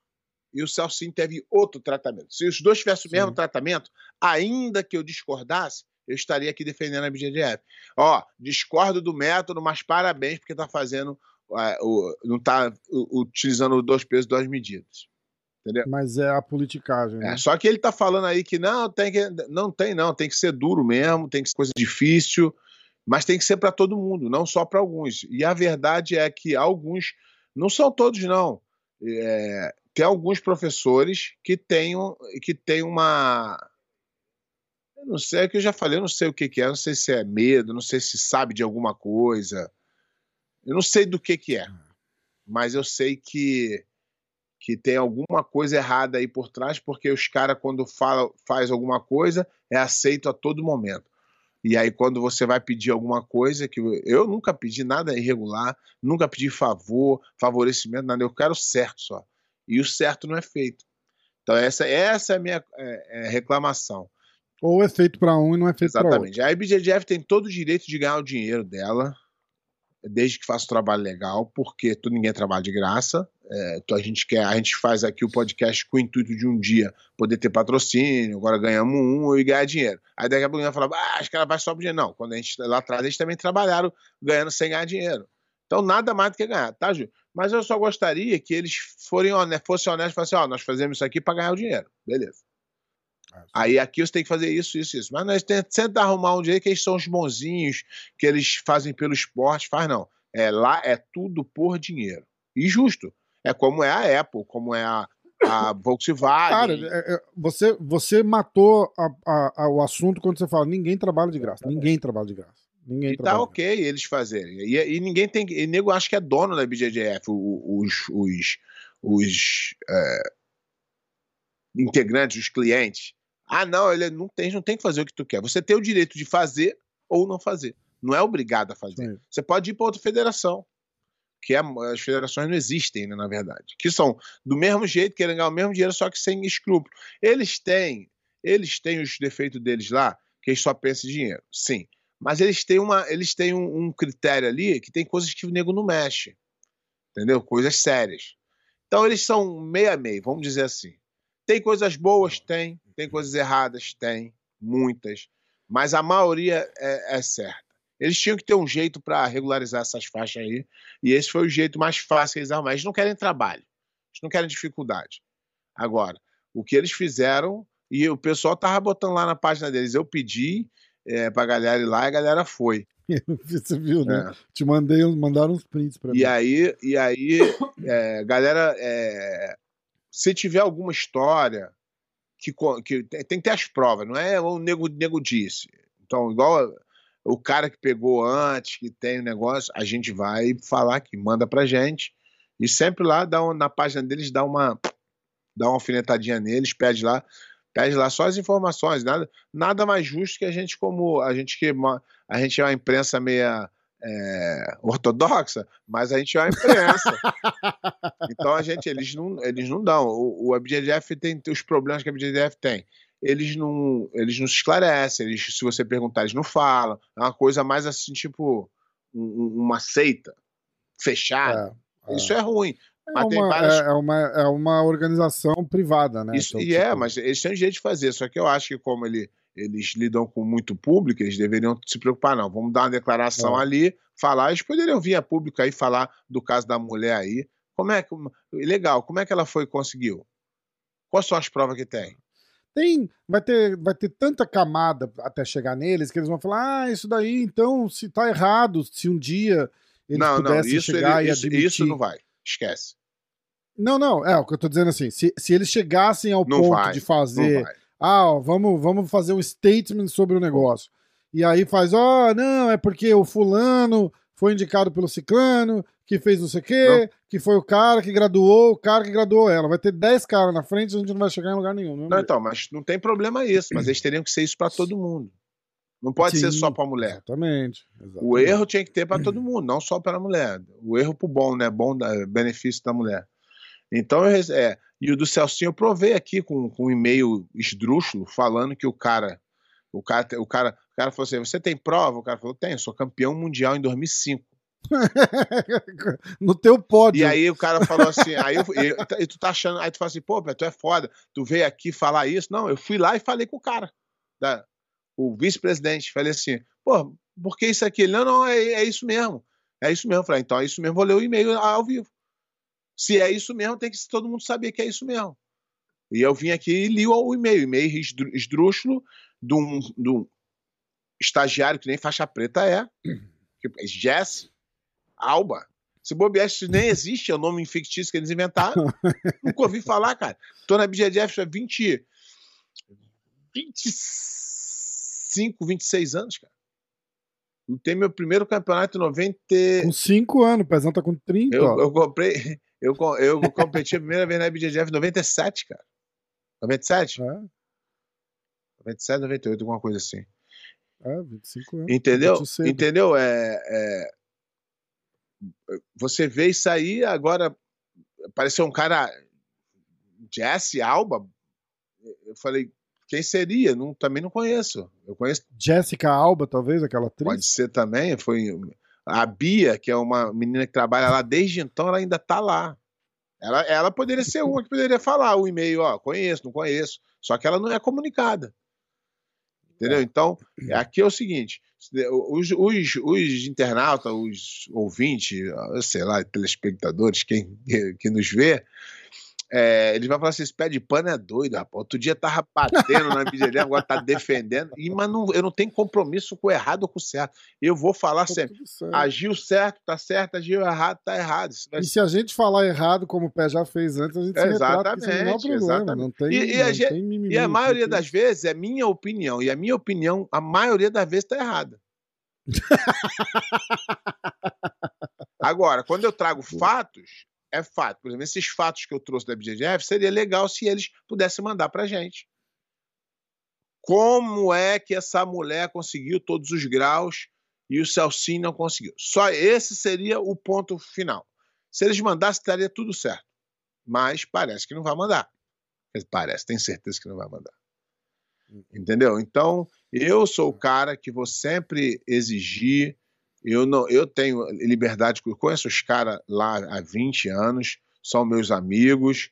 e o Celcinho teve outro tratamento. Se os dois tivessem o mesmo Sim. tratamento, ainda que eu discordasse, eu estaria aqui defendendo a BGDF. Ó, discordo do método, mas parabéns porque está fazendo, é, o, não está utilizando dois pesos, duas medidas. Mas é a politicagem, né? É, só que ele está falando aí que não tem que não tem não, tem que ser duro mesmo, tem que ser coisa difícil, mas tem que ser para todo mundo, não só para alguns. E a verdade é que alguns, não são todos não, é, tem alguns professores que têm, que têm uma. Eu não sei, é que eu já falei, eu não sei o que, que é, não sei se é medo, não sei se sabe de alguma coisa. Eu não sei do que, que é, mas eu sei que, que tem alguma coisa errada aí por trás, porque os caras, quando fala, faz alguma coisa, é aceito a todo momento. E aí, quando você vai pedir alguma coisa, que eu nunca pedi nada irregular, nunca pedi favor, favorecimento, nada, eu quero certo só. E o certo não é feito. Então, essa, essa é a minha é, é reclamação. Ou é feito para um e não é feito para outro. Exatamente. A IBJJF tem todo o direito de ganhar o dinheiro dela, desde que faça um trabalho legal, porque tu, ninguém trabalha de graça. É, a gente quer, a gente faz aqui o podcast com o intuito de um dia poder ter patrocínio, agora ganhamos um e ganhar dinheiro. Aí daqui a pouco a gente vai falar, ah, acho que ela vai só pro dinheiro. Não, quando a gente lá atrás, eles também trabalharam ganhando sem ganhar dinheiro. Então nada mais do que ganhar, tá, Ju? Mas eu só gostaria que eles forem honestos, fossem honestos e falassem, ó, oh, nós fazemos isso aqui para ganhar o dinheiro. Beleza. Ah, Aí aqui você tem que fazer isso, isso, isso. Mas nós tentamos arrumar um dia que eles são os bonzinhos, que eles fazem pelo esporte, faz não. É, lá é tudo por dinheiro. E justo. É como é a Apple, como é a, a (laughs) Volkswagen. Cara, é, é, você, você matou a, a, o assunto quando você fala ninguém trabalha de graça. Ninguém trabalha de graça. Ninguém e tá ok eles fazerem. E, e, ninguém tem. E nego acho que é dono da BJJF, os, os, os é, integrantes, os clientes. Ah, não, ele não tem, não tem que fazer o que tu quer. Você tem o direito de fazer ou não fazer. Não é obrigado a fazer. Sim. Você pode ir para outra federação. Que é, as federações não existem, né, na verdade. Que são do mesmo jeito, querem ganhar o mesmo dinheiro, só que sem escrúpulo. Eles têm, eles têm os defeitos deles lá, que eles só pensam em dinheiro. Sim. Mas eles têm, uma, eles têm um, um critério ali que tem coisas que o nego não mexe. Entendeu? Coisas sérias. Então eles são meio a meio, vamos dizer assim. Tem coisas boas? Tem. Tem coisas erradas? Tem. Muitas. Mas a maioria é, é certa. Eles tinham que ter um jeito para regularizar essas faixas aí. E esse foi o jeito mais fácil que eles arrumaram. Eles não querem trabalho. Eles não querem dificuldade. Agora, o que eles fizeram, e o pessoal tava botando lá na página deles, eu pedi é, pra galera ir lá e a galera foi. (laughs) Você viu, né? É. Te mandei, mandaram uns prints pra e mim. Aí, e aí, (coughs) é, galera, é, se tiver alguma história que, que tem que ter as provas, não é o nego, nego disse. Então, igual o cara que pegou antes, que tem o negócio, a gente vai falar aqui, manda pra gente. E sempre lá dá na página deles dá uma dá uma alfinetadinha neles, pede lá, pede lá só as informações, nada, nada mais justo que a gente como a gente que a gente é uma imprensa meia é, ortodoxa, mas a gente é uma imprensa. (laughs) então a gente, eles não, eles não dão. O, o ABJF tem os problemas que a ABJF tem. Eles não, eles não se esclarecem, eles, se você perguntar, eles não falam. É uma coisa mais assim, tipo, um, uma seita fechada. É, é. Isso é ruim. É uma, várias... é, uma, é uma organização privada, né? Isso, então, e é, tipo... é, mas eles têm jeito de fazer. Só que eu acho que como ele eles lidam com muito público, eles deveriam se preocupar, não. Vamos dar uma declaração é. ali, falar. Eles poderiam vir a público aí falar do caso da mulher aí. Como é que. Legal, como é que ela foi conseguiu? Quais são as provas que tem? Tem, vai ter, vai ter tanta camada até chegar neles que eles vão falar: ah, isso daí, então, se tá errado, se um dia eles não, pudessem não, isso, chegar ele, e isso, admitir... Isso não vai, esquece. Não, não, é o que eu tô dizendo assim, se, se eles chegassem ao não ponto vai, de fazer ah, ó, vamos, vamos fazer um statement sobre o negócio. E aí faz, ó, oh, não, é porque o fulano foi indicado pelo ciclano, que fez não sei o quê, não. que foi o cara que graduou, o cara que graduou ela. Vai ter 10 caras na frente e a gente não vai chegar em lugar nenhum. Não, não então, mas não tem problema isso, mas eles teriam que ser isso para todo mundo. Não pode Sim, ser só para mulher. Exatamente, exatamente, O erro tinha que ter para todo mundo, não só para a mulher. O erro pro bom, né? Bom da, benefício da mulher. Então, é, e o do Celcinho eu provei aqui com, com um e-mail esdrúxulo falando que o cara, o cara, o cara, o cara falou assim: "Você tem prova?" O cara falou: "Tenho, sou campeão mundial em 2005." (laughs) no teu pódio. E aí o cara falou assim, aí eu, eu, e tu tá achando, aí tu fala assim, pô, tu é foda, tu veio aqui falar isso. Não, eu fui lá e falei com o cara, da, o vice-presidente, falei assim, pô, por que isso aqui? Ele, não, não, é, é isso mesmo. É isso mesmo. Falei, então é isso mesmo, vou ler o e-mail ao vivo. Se é isso mesmo, tem que todo mundo saber que é isso mesmo. E eu vim aqui e li o e-mail, e-mail esdrúxulo de um, de um estagiário que nem faixa preta é, que é Jesse Alba. Se bobear, isso nem existe, é o nome fictício que eles inventaram. Nunca ouvi falar, cara. Tô na BGDF há 20, 25, 26 anos, cara. Tem meu primeiro campeonato em 90. Com 5 anos, o Pezão tá com 30. Eu, eu comprei. Eu, eu competi a primeira vez na BJJF em 97, cara. 97? É. 97, 98, alguma coisa assim. É, 25 anos. Entendeu? Entendeu? É, é, Você vê isso aí, agora apareceu um cara Jesse Alba, eu falei, quem seria? Não, também não conheço. Eu conheço. Jessica Alba, talvez, aquela atriz? Pode ser também. Foi a Bia, que é uma menina que trabalha lá desde então, ela ainda tá lá. Ela, ela poderia ser uma que poderia falar o e-mail, ó, conheço, não conheço. Só que ela não é comunicada. Entendeu? Então, aqui é o seguinte: os, os, os internautas, os ouvintes, sei lá, telespectadores, quem que nos vê, é, ele vai falar assim: esse pé de pano é doido, rapaz. Outro dia tava batendo na dele, agora tá defendendo. E, mas não, eu não tenho compromisso com o errado ou com o certo. Eu vou falar tá sempre: certo. agiu certo, tá certo, agiu errado, tá errado. Vai... E se a gente falar errado, como o pé já fez antes, a gente se exatamente, retrata, não problema. Exatamente. Não tem, e, e, a, gente, mimimi, e a maioria das vezes é minha opinião. E a minha opinião, a maioria das vezes, tá errada. (laughs) Agora, quando eu trago fatos, é fato. Por exemplo, esses fatos que eu trouxe da BGF, seria legal se eles pudessem mandar para gente. Como é que essa mulher conseguiu todos os graus e o Celcinho não conseguiu? Só esse seria o ponto final. Se eles mandassem, estaria tudo certo. Mas parece que não vai mandar. Parece, tem certeza que não vai mandar. Entendeu? Então, eu sou o cara que vou sempre exigir eu, não, eu tenho liberdade, conheço os caras lá há 20 anos, são meus amigos,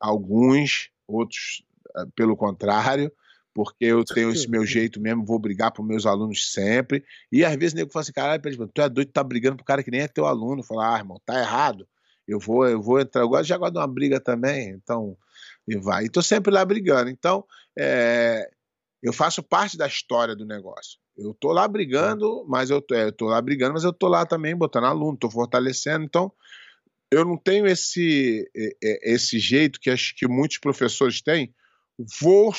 alguns, outros eh, pelo contrário, porque eu tenho esse meu jeito mesmo, vou brigar para meus alunos sempre. E às vezes o nego fala assim: caralho, tu é doido, tá brigando pro cara que nem é teu aluno. Fala, ah, irmão, tá errado. Eu vou, eu vou entrar. Agora já gosto de uma briga também, então. E vai. E tô sempre lá brigando. Então, é, eu faço parte da história do negócio. Eu tô lá brigando, mas eu tô, é, eu tô lá brigando, mas eu tô lá também botando aluno, tô fortalecendo. Então, eu não tenho esse esse jeito que acho que muitos professores têm. Vou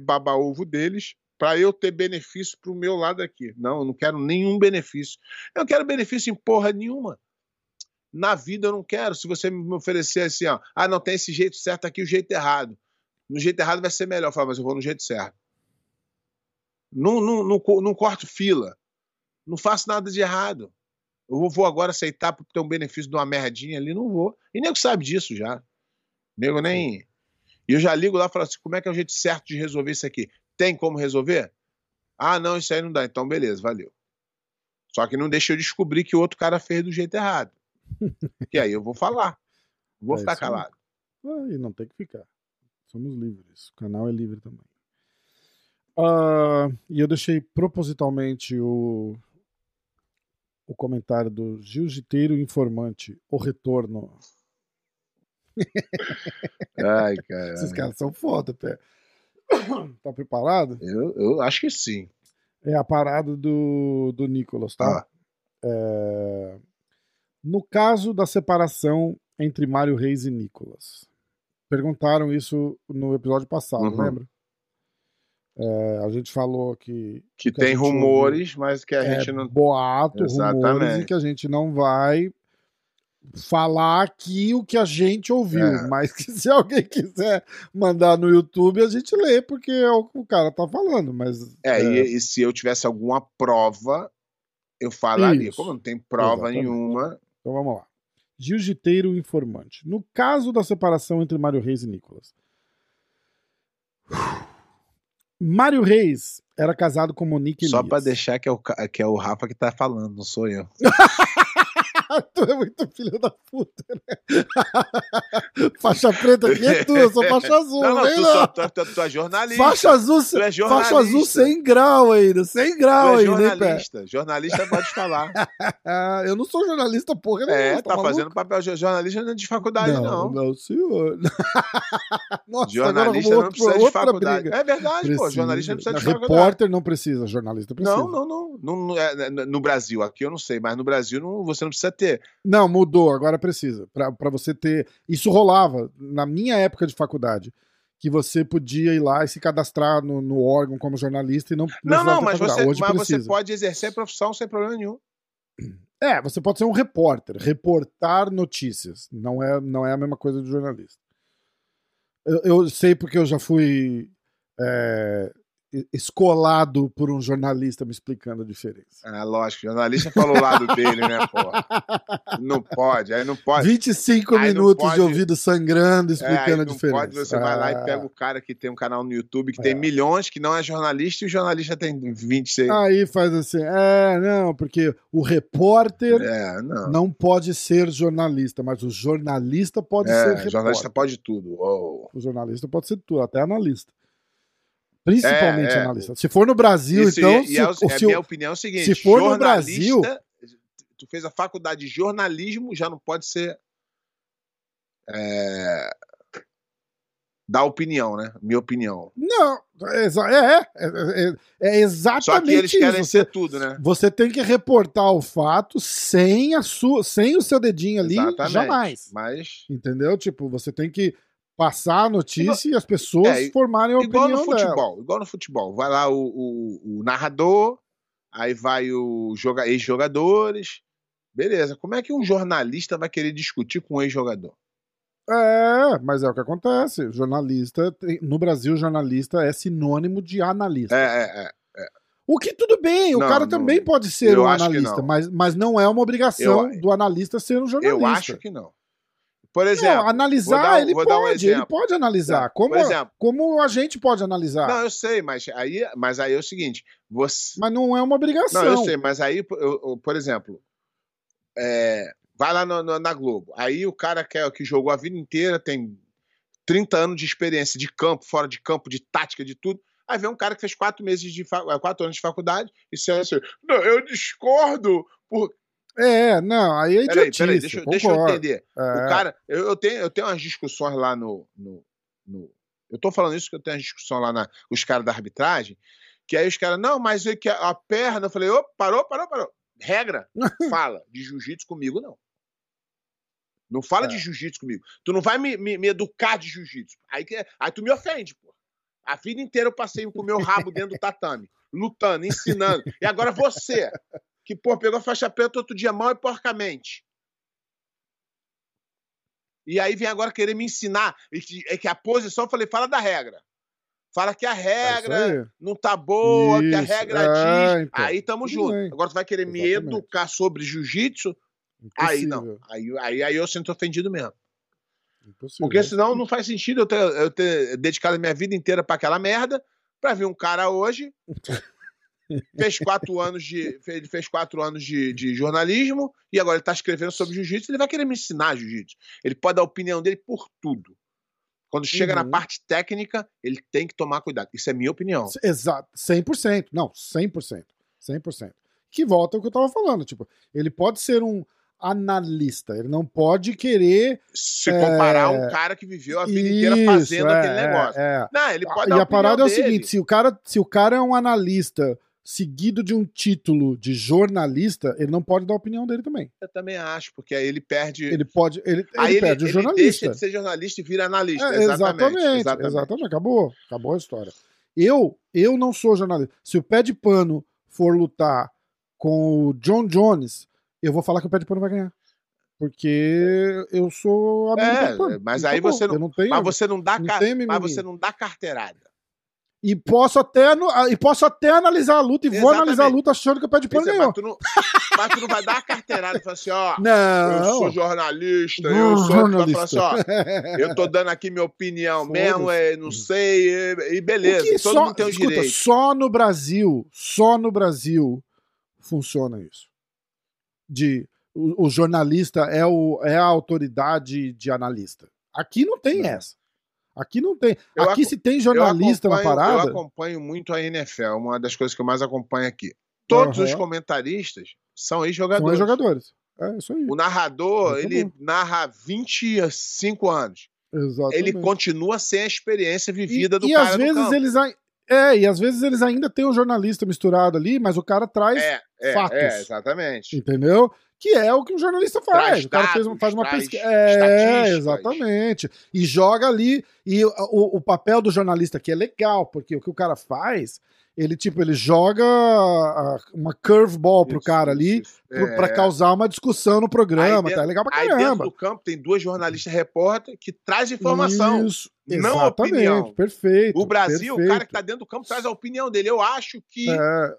babar ovo deles para eu ter benefício para o meu lado aqui. Não, eu não quero nenhum benefício. Eu não quero benefício em porra nenhuma. Na vida eu não quero. Se você me oferecer assim, ó, ah, não tem esse jeito certo aqui, o jeito errado. No jeito errado vai ser melhor. Eu falo, mas eu vou no jeito certo. Não, não, não, não corto fila. Não faço nada de errado. Eu vou agora aceitar para ter um benefício de uma merdinha ali? Não vou. E nego sabe disso já. Nego nem. E eu já ligo lá e falo assim: como é que é o jeito certo de resolver isso aqui? Tem como resolver? Ah, não, isso aí não dá. Então, beleza, valeu. Só que não deixa eu descobrir que o outro cara fez do jeito errado. (laughs) e aí eu vou falar. Vou é ficar calado. E não tem que ficar. Somos livres. O canal é livre também. Uh, e eu deixei propositalmente o, o comentário do Jiu-Jiteiro Informante, o retorno. (laughs) Ai, cara. Esses caras são foda, pé. Tá preparado? Eu, eu acho que sim. É a parada do, do Nicolas, tá? Ah. É... No caso da separação entre Mário Reis e Nicolas. Perguntaram isso no episódio passado, uhum. lembra? É, a gente falou que. Que, que tem rumores, mas que a é, gente não. Boato, Exatamente. rumores, e que a gente não vai falar aqui o que a gente ouviu. É. Mas que se alguém quiser mandar no YouTube, a gente lê, porque é o que o cara tá falando. Mas, é, é... E, e, se eu tivesse alguma prova, eu falaria. Isso. Como não tem prova Exatamente. nenhuma. Então vamos lá. Jiu-jiteiro informante. No caso da separação entre Mário Reis e Nicolas. Mário Reis era casado com Monique Só para deixar que é, o, que é o Rafa que tá falando, não sou eu. (laughs) tu é muito filho da puta, né? (laughs) faixa preta aqui é tua, sou faixa azul. Não, não, tu, não. tu, tu, tu, é jornalista. Faixa azul, tu é jornalista. faixa azul sem grau ainda, sem grau tu é jornalista. Né, jornalista pode falar. (laughs) eu não sou jornalista, porra É, tá, tá fazendo papel de jornalista de faculdade, não. Não, não senhor. (laughs) Nossa, jornalista não precisa de faculdade. Briga. É verdade, precisa. pô, jornalista não precisa de faculdade. Repórter não precisa, jornalista precisa. Não, não, não. no, no, é, no Brasil, aqui eu não sei, mas no Brasil não, você não precisa ter. Não, mudou, agora precisa. para você ter. Isso rolava na minha época de faculdade. Que você podia ir lá e se cadastrar no, no órgão como jornalista e não. Não, não, mas, você, Hoje mas você pode exercer a profissão sem problema nenhum. É, você pode ser um repórter, reportar notícias. Não é, não é a mesma coisa de jornalista. Eu, eu sei porque eu já fui é, escolado por um jornalista me explicando a diferença. Ah, lógico, o jornalista falou o lado dele, né, pô? Não pode, aí não pode. 25 Aí não minutos pode- de ouvido sangrando É, explicando a não diferença. pode, você vai lá e Ah. pega o cara que tem um canal no YouTube que É. tem milhões, que não é jornalista, e o jornalista tem 26. Aí faz assim, é, não, porque o repórter É, não. não pode ser jornalista, mas o jornalista pode ser É, repórter. jornalista pode tudo. Uou. O jornalista pode ser tudo, até analista. Principalmente É, é. analista. Se for no Brasil, Isso, então. e, se, e é, é se minha opinião é o seguinte: se for no Brasil- Tu fez a faculdade de jornalismo, já não pode ser. É, dar opinião, né? Minha opinião. Não, é, é, é, é, é exatamente Só que eles querem isso. ser tudo, né? Você tem que reportar o fato sem, a sua, sem o seu dedinho ali, Exatamente. jamais. Mas. Entendeu? Tipo, você tem que passar a notícia e as pessoas É, formarem a Igual opinião no dela. futebol, igual no futebol. Vai lá o, o- o narrador, aí vai o joga, ex-jogadores. Beleza. Como é que um jornalista vai querer discutir com um ex-jogador? É, mas é o que acontece. Jornalista, no Brasil, jornalista é sinônimo de analista. É, é, é. O que tudo bem, o Não, cara não- também pode ser um analista, mas, mas não é uma obrigação Eu- do analista ser um jornalista. Eu acho que não. Por Não, exemplo. analisar, vou dar um- ele pode, um ele pode analisar. Como, exemplo. como a gente pode analisar. Não, eu sei, mas aí, mas aí é o seguinte, você. Mas não é uma obrigação. Não, eu sei, mas aí, eu- eu- por exemplo, é, vai lá no- no- na Globo. Aí o cara que, é- que jogou a vida inteira, tem 30 anos de experiência de campo, fora de campo, de tática, de tudo. Aí vem um cara que fez quatro meses de quatro anos de faculdade e você assim, não, eu discordo. Por... É, não, aí é idiotice. peraí, deixa, eu- deixa eu entender. É. O cara, eu, eu tenho, eu tenho umas discussões lá no, no, no- Eu tô falando isso porque eu tenho uma discussão lá na, com os caras da arbitragem, que aí os caras, não, mas é que a, a perna, eu falei, ô, parou, parou, parou. Regra, (laughs) fala de jiu-jitsu comigo, não. Não fala É. de jiu-jitsu comigo. Tu não vai me, me, me educar de jiu-jitsu. Aí, que- aí tu me ofende, pô. A vida inteira eu passei com o meu rabo dentro do tatame, lutando, ensinando. E agora você, que, pô, pegou a faixa preta outro dia mal e porcamente. E aí vem agora querer me ensinar. E que, é que a posição, eu falei, fala da regra. Fala que a É isso regra aí. não tá boa, que a Isso, regra é, diz. então. aí tamo Tudo junto. bem. Agora tu vai querer me Exatamente. educar sobre jiu-jitsu? Aí não. Aí, aí, aí eu sinto ofendido mesmo. impossível. Porque senão não faz sentido eu ter, eu ter dedicado a minha vida inteira pra aquela merda, pra vir um cara hoje. (laughs) Fez quatro anos de. Ele fez quatro anos de, de jornalismo e agora ele tá escrevendo sobre jiu-jitsu. Ele vai querer me ensinar jiu-jitsu. Ele pode dar a opinião dele por tudo. Quando chega na Uhum. parte técnica, ele tem que tomar cuidado. Isso é minha opinião. Exato, 100%. Não, 100%. 100%. Que volta ao que eu tava falando. Tipo, ele pode ser um analista, ele não pode querer. Se comparar a um cara que viveu a vida inteira fazendo Isso, é, aquele negócio. é, é. Não, ele pode E a parada é o dele. seguinte: se o, cara, se o cara é um analista seguido de um título de jornalista, ele não pode dar a opinião dele também. Eu também acho, porque aí ele perde. Ele pode. Ele, aí ele perde o ele jornalista. deixa de ser jornalista e vira analista. É, exatamente, exatamente, exatamente. exatamente. Acabou. Acabou a história. Eu, eu não sou jornalista. Se o pé de pano for lutar com o John Jones, eu vou falar que o pé de pano vai ganhar. Porque eu sou amigo do pé de É, pano. mas aí acabou. você não. Não tenho. Mas você não dá, não ca- tem mas você não dá carteirada. E posso até e posso até analisar a luta e vou Exatamente. analisar a luta achando que o pé de pano é, ganhou. mas, tu não, mas tu não vai dar a carteirada e falar assim, ó. Eu Não. sou jornalista, Não, eu sou. Vai falar jornalista. assim, ó. Eu tô dando aqui minha opinião Foda-se. mesmo, é, não sei, e, e beleza. O que todo só, mundo tem os escuta, direitos. só no Brasil, só no Brasil funciona isso. De o, o jornalista é, o, é a autoridade de analista. Aqui não tem Não. essa. Aqui não tem. Eu Aqui se tem jornalista na parada. Eu acompanho muito a NFL, uma das coisas que eu mais acompanho aqui. Todos os Aham. comentaristas são São ex-jogadores. os jogadores. É isso aí. O narrador, Muito ele bom. narra 25 anos. Exatamente. Ele continua sem a experiência e, vivida do e cara às no vezes eles ai- é, e às vezes eles ainda têm um jornalista misturado ali, mas o cara traz, É, é, fatos. é, exatamente. entendeu? Que é o que um jornalista faz. Traz o cara fez, dados, faz uma pesquisa. É, exatamente. E joga ali. E o, o- papel do jornalista aqui é legal, porque o que o cara faz, ele tipo, ele joga uma curveball pro cara ali É. pra causar uma discussão no programa. Aí tá legal pra Aí dentro caramba. do campo tem duas jornalistas repórter que traz informação. Isso, não opinião. Perfeito. O Brasil, perfeito. o cara que tá dentro do campo traz a opinião dele. Eu acho que É,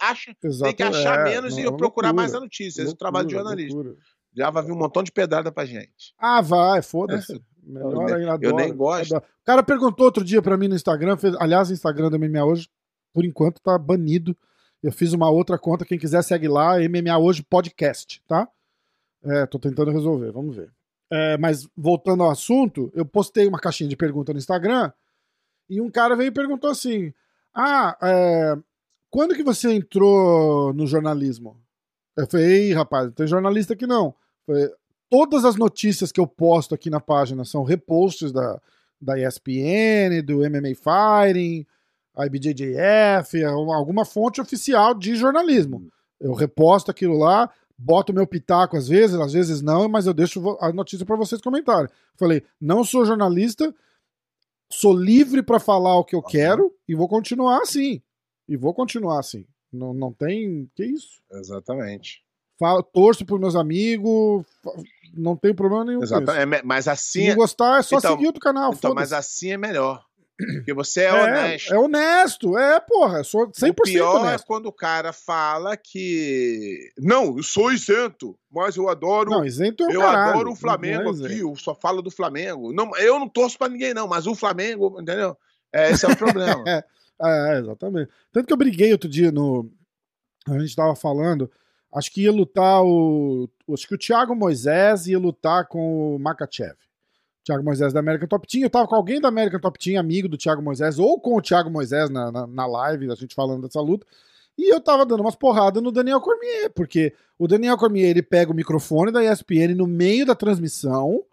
acha, exato, tem que achar é, menos não, e é uma procurar loucura. mais a notícia. Esse é o trabalho de jornalista. loucura. Já vai vir um montão de pedrada pra gente. Ah, vai, foda-se. Melhor Eu ainda, eu adoro, nem gosto. adoro. O cara perguntou outro dia pra mim no Instagram, fez, aliás, o Instagram do MMA Hoje, por enquanto, tá banido. Eu fiz uma outra conta, quem quiser segue lá, MMA Hoje Podcast, tá? É, tô tentando resolver, vamos ver. É, mas voltando ao assunto, eu postei uma caixinha de pergunta no Instagram e um cara veio e perguntou assim: Ah, é, quando que você entrou no jornalismo? Eu falei, ei, rapaz, não tem jornalista aqui não. Falei, todas as notícias que eu posto aqui na página são reposts da, da ESPN, do MMA Fighting, IBJJF, alguma fonte oficial de jornalismo. Eu reposto aquilo lá, boto meu pitaco às vezes, às vezes não, mas eu deixo a notícia para vocês comentarem. Falei, não sou jornalista, sou livre para falar o que eu quero e vou continuar assim. E vou continuar assim. Não, não tem. Que isso? Exatamente. Falo, torço pros meus amigos, não tem problema nenhum. Exatamente. É, Mas Se assim, não gostar, é só Então- seguir outro canal. então, mas assim é melhor. (clears throat) Porque você é, é, honesto. é honesto, é, porra, sou 100% o pior honesto. é quando o cara fala que. Não, eu sou isento, mas eu adoro. Não, isento é o eu caralho. adoro o Flamengo é aqui, eu só falo do Flamengo. Não, eu não torço pra ninguém, não, mas o Flamengo, entendeu? É, esse é o (laughs) problema. É, exatamente. Tanto que eu briguei outro dia no. A gente tava falando. Acho que ia lutar o. Acho que o Thiago Moisés ia lutar com o Makachev. Thiago Moisés da American Top Team. Eu tava com alguém da American Top Team, amigo do Thiago Moisés, ou com o Thiago Moisés na, na, na live, a gente falando dessa luta. E eu tava dando umas porradas no Daniel Cormier, porque o Daniel Cormier ele pega o microfone da ESPN no meio da transmissão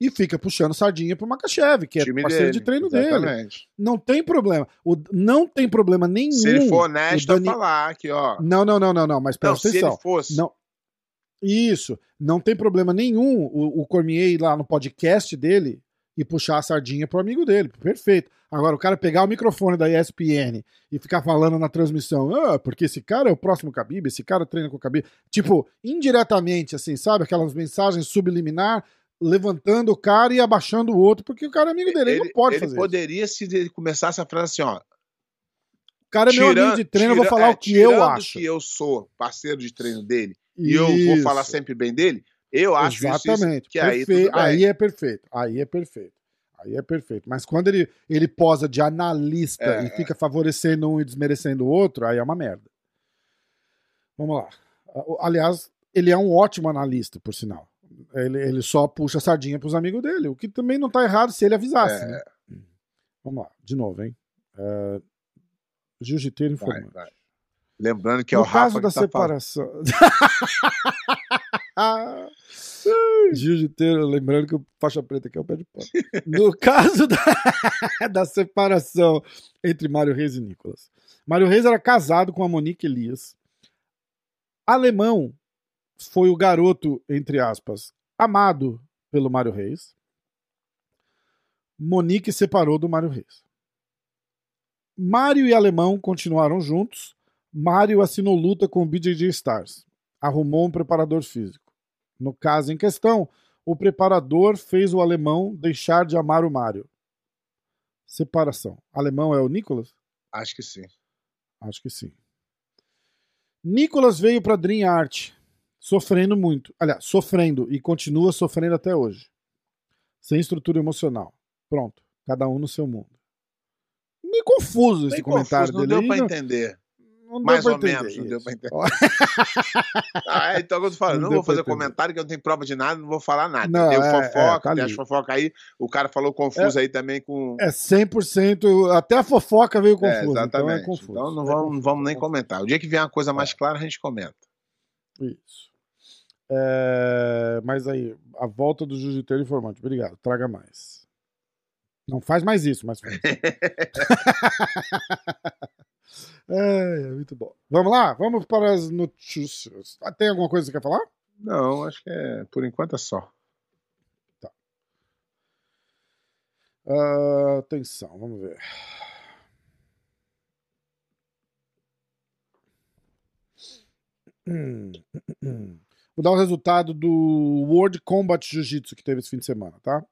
e fica puxando sardinha pro Makachev, que é Time parceiro dele, de treino dele. exatamente. Não tem problema. O, não tem problema nenhum. Se ele for honesto Dani- a falar que, ó. Não, não, não, não, não, mas Não, presta se atenção. ele fosse. Não. Isso. Não tem problema nenhum o, o Cormier ir lá no podcast dele e puxar a sardinha pro amigo dele. Perfeito. Agora, o cara pegar o microfone da ESPN e ficar falando na transmissão, ah, porque esse cara é o próximo Khabib, esse cara treina com o Khabib. Tipo, indiretamente, assim, sabe? Aquelas mensagens subliminar, levantando o cara e abaixando o outro, porque o cara é amigo dele, ele, não pode ele fazer isso. poderia, se ele começasse a frase assim, ó. O cara é meu amigo de treino, eu vou tira- falar é, o que eu acho. que eu sou parceiro de treino dele e eu vou falar Isso. sempre bem dele, eu acho isso, Exatamente. isso, que aí aí é perfeito. Aí é perfeito. Aí é perfeito. Mas quando ele, ele posa de analista É, e fica favorecendo um e desmerecendo o outro, aí é uma merda. Vamos lá. Aliás, ele é um ótimo analista, por sinal. Ele, ele só puxa a sardinha pros amigos dele, o que também não tá errado se ele avisasse. É. né? Vamos lá, de novo, hein? É, Jiu-jiteiro Vai, informante. vai. Lembrando que é no o Rafa caso da tá separação. (laughs) Jiu-jiteiro, lembrando que o faixa preta aqui é o pé de pano. No (laughs) caso da, (laughs) da separação entre Mário Reis e Nicolas. Mário Reis era casado com a Monique Elias. Alemão foi o garoto, entre aspas, amado pelo Mário Reis. Monique separou do Mário Reis. Mário e Alemão continuaram juntos. Mário assinou luta com o BJJ Stars. Arrumou um preparador físico. No caso em questão, o preparador fez o alemão deixar de amar o Mário. Separação. Alemão é o Nicolas? Acho que sim. Acho que sim. Nicolas veio para Dream Art sofrendo muito. Aliás, sofrendo e continua sofrendo até hoje. Sem estrutura emocional. Pronto. Cada um no seu mundo. Meio confuso esse comentário confuso, não dele. deu entender. não deu Mais pra ou entender menos, não deu isso. pra entender. (laughs) Ah, é, então eu tô falando, Não não, deu vou fazer entender. comentário que eu não tenho prova de nada, não vou falar nada. Não, tem o é, fofoca, é, tá tem as aí. O cara falou confuso aí também com. É 100%. Até a fofoca veio É, confusa. então exatamente. é confuso. Então não É vamos, confuso, vamos nem é comentar. O dia que vier uma coisa mais clara, a gente comenta. Isso. É, mas aí, a volta do Jiu-Jiteiro Informante. Obrigado. Traga mais. Não faz mais isso, mas faz. (laughs) é, é, muito bom. Vamos lá? Vamos para as notícias. Ah, Tem alguma coisa que você quer falar? Não, acho que é, por enquanto é só. Ah, atenção, vamos ver. Hum, hum, hum. Vou dar o resultado do World Combat Jiu-Jitsu que teve esse fim de semana, tá?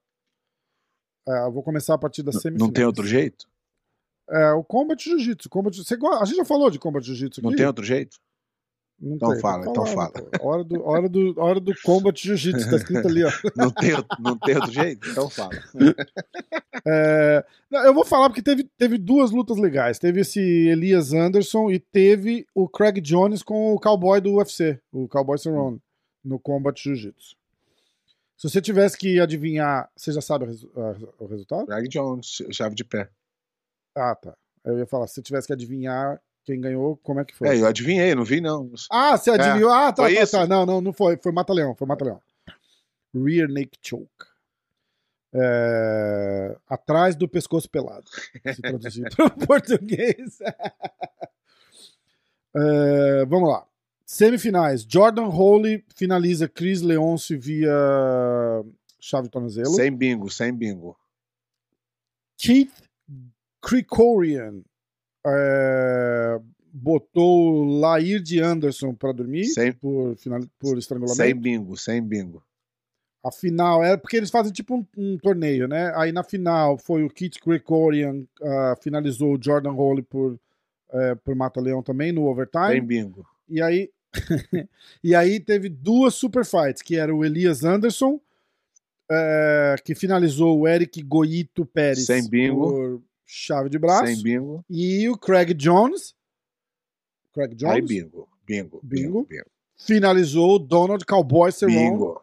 É, eu vou começar a partir da semifinal. Não tem outro jeito? É, o Combat Jiu-Jitsu. Combat... Você A gente já falou de Combat Jiu-Jitsu aqui? Não tem outro jeito? Não Então tem, fala, tá então falando, fala. Hora do, hora, do, hora do Combat Jiu-Jitsu, tá escrito ali, ó. (laughs) Não tem, outro- não tem outro jeito? Então fala. (laughs) É, não, eu vou falar porque teve, teve duas lutas legais. Teve esse Elias Anderson e teve o Craig Jones com o cowboy do UFC, o Cowboy Cerrone, no Combat Jiu-Jitsu. Se você tivesse que adivinhar, você já sabe o, resultado? Greg Jones, chave de pé. Ah, tá. Eu ia falar, se você tivesse que adivinhar quem ganhou, como é que foi? É, eu adivinhei, não vi não. Ah, você adivinhou? ah, tá, tá, tá. Não, não, não foi. Foi Mata-Leão, foi Mata-Leão. Rear Naked Choke. É, Atrás do pescoço pelado. Se traduzir (laughs) para o português. (laughs) É, vamos lá. Semifinais. Jordan Holy finaliza Chris Leonce via chave tornozelo. Sem bingo, sem bingo. Keith Krikorian é, botou Lair de Anderson para dormir Sem- por, final, por estrangulamento. Sem bingo, sem bingo. A final é porque eles fazem tipo um, um torneio, né? Aí na final foi o Keith Krikorian ah, finalizou o Jordan Holy por, é, por Mata-Leão também no overtime. Sem bingo. E aí, (laughs) e aí teve duas super fights, que era o Elias Anderson, é, que finalizou o Eric Goito Pérez Sem bingo. por chave de braço. Sem bingo. E o Craig Jones, Craig Aí Jones bingo. Bingo. Bingo. Bingo. bingo. finalizou o Donald Cowboy Cerrone, Bingo.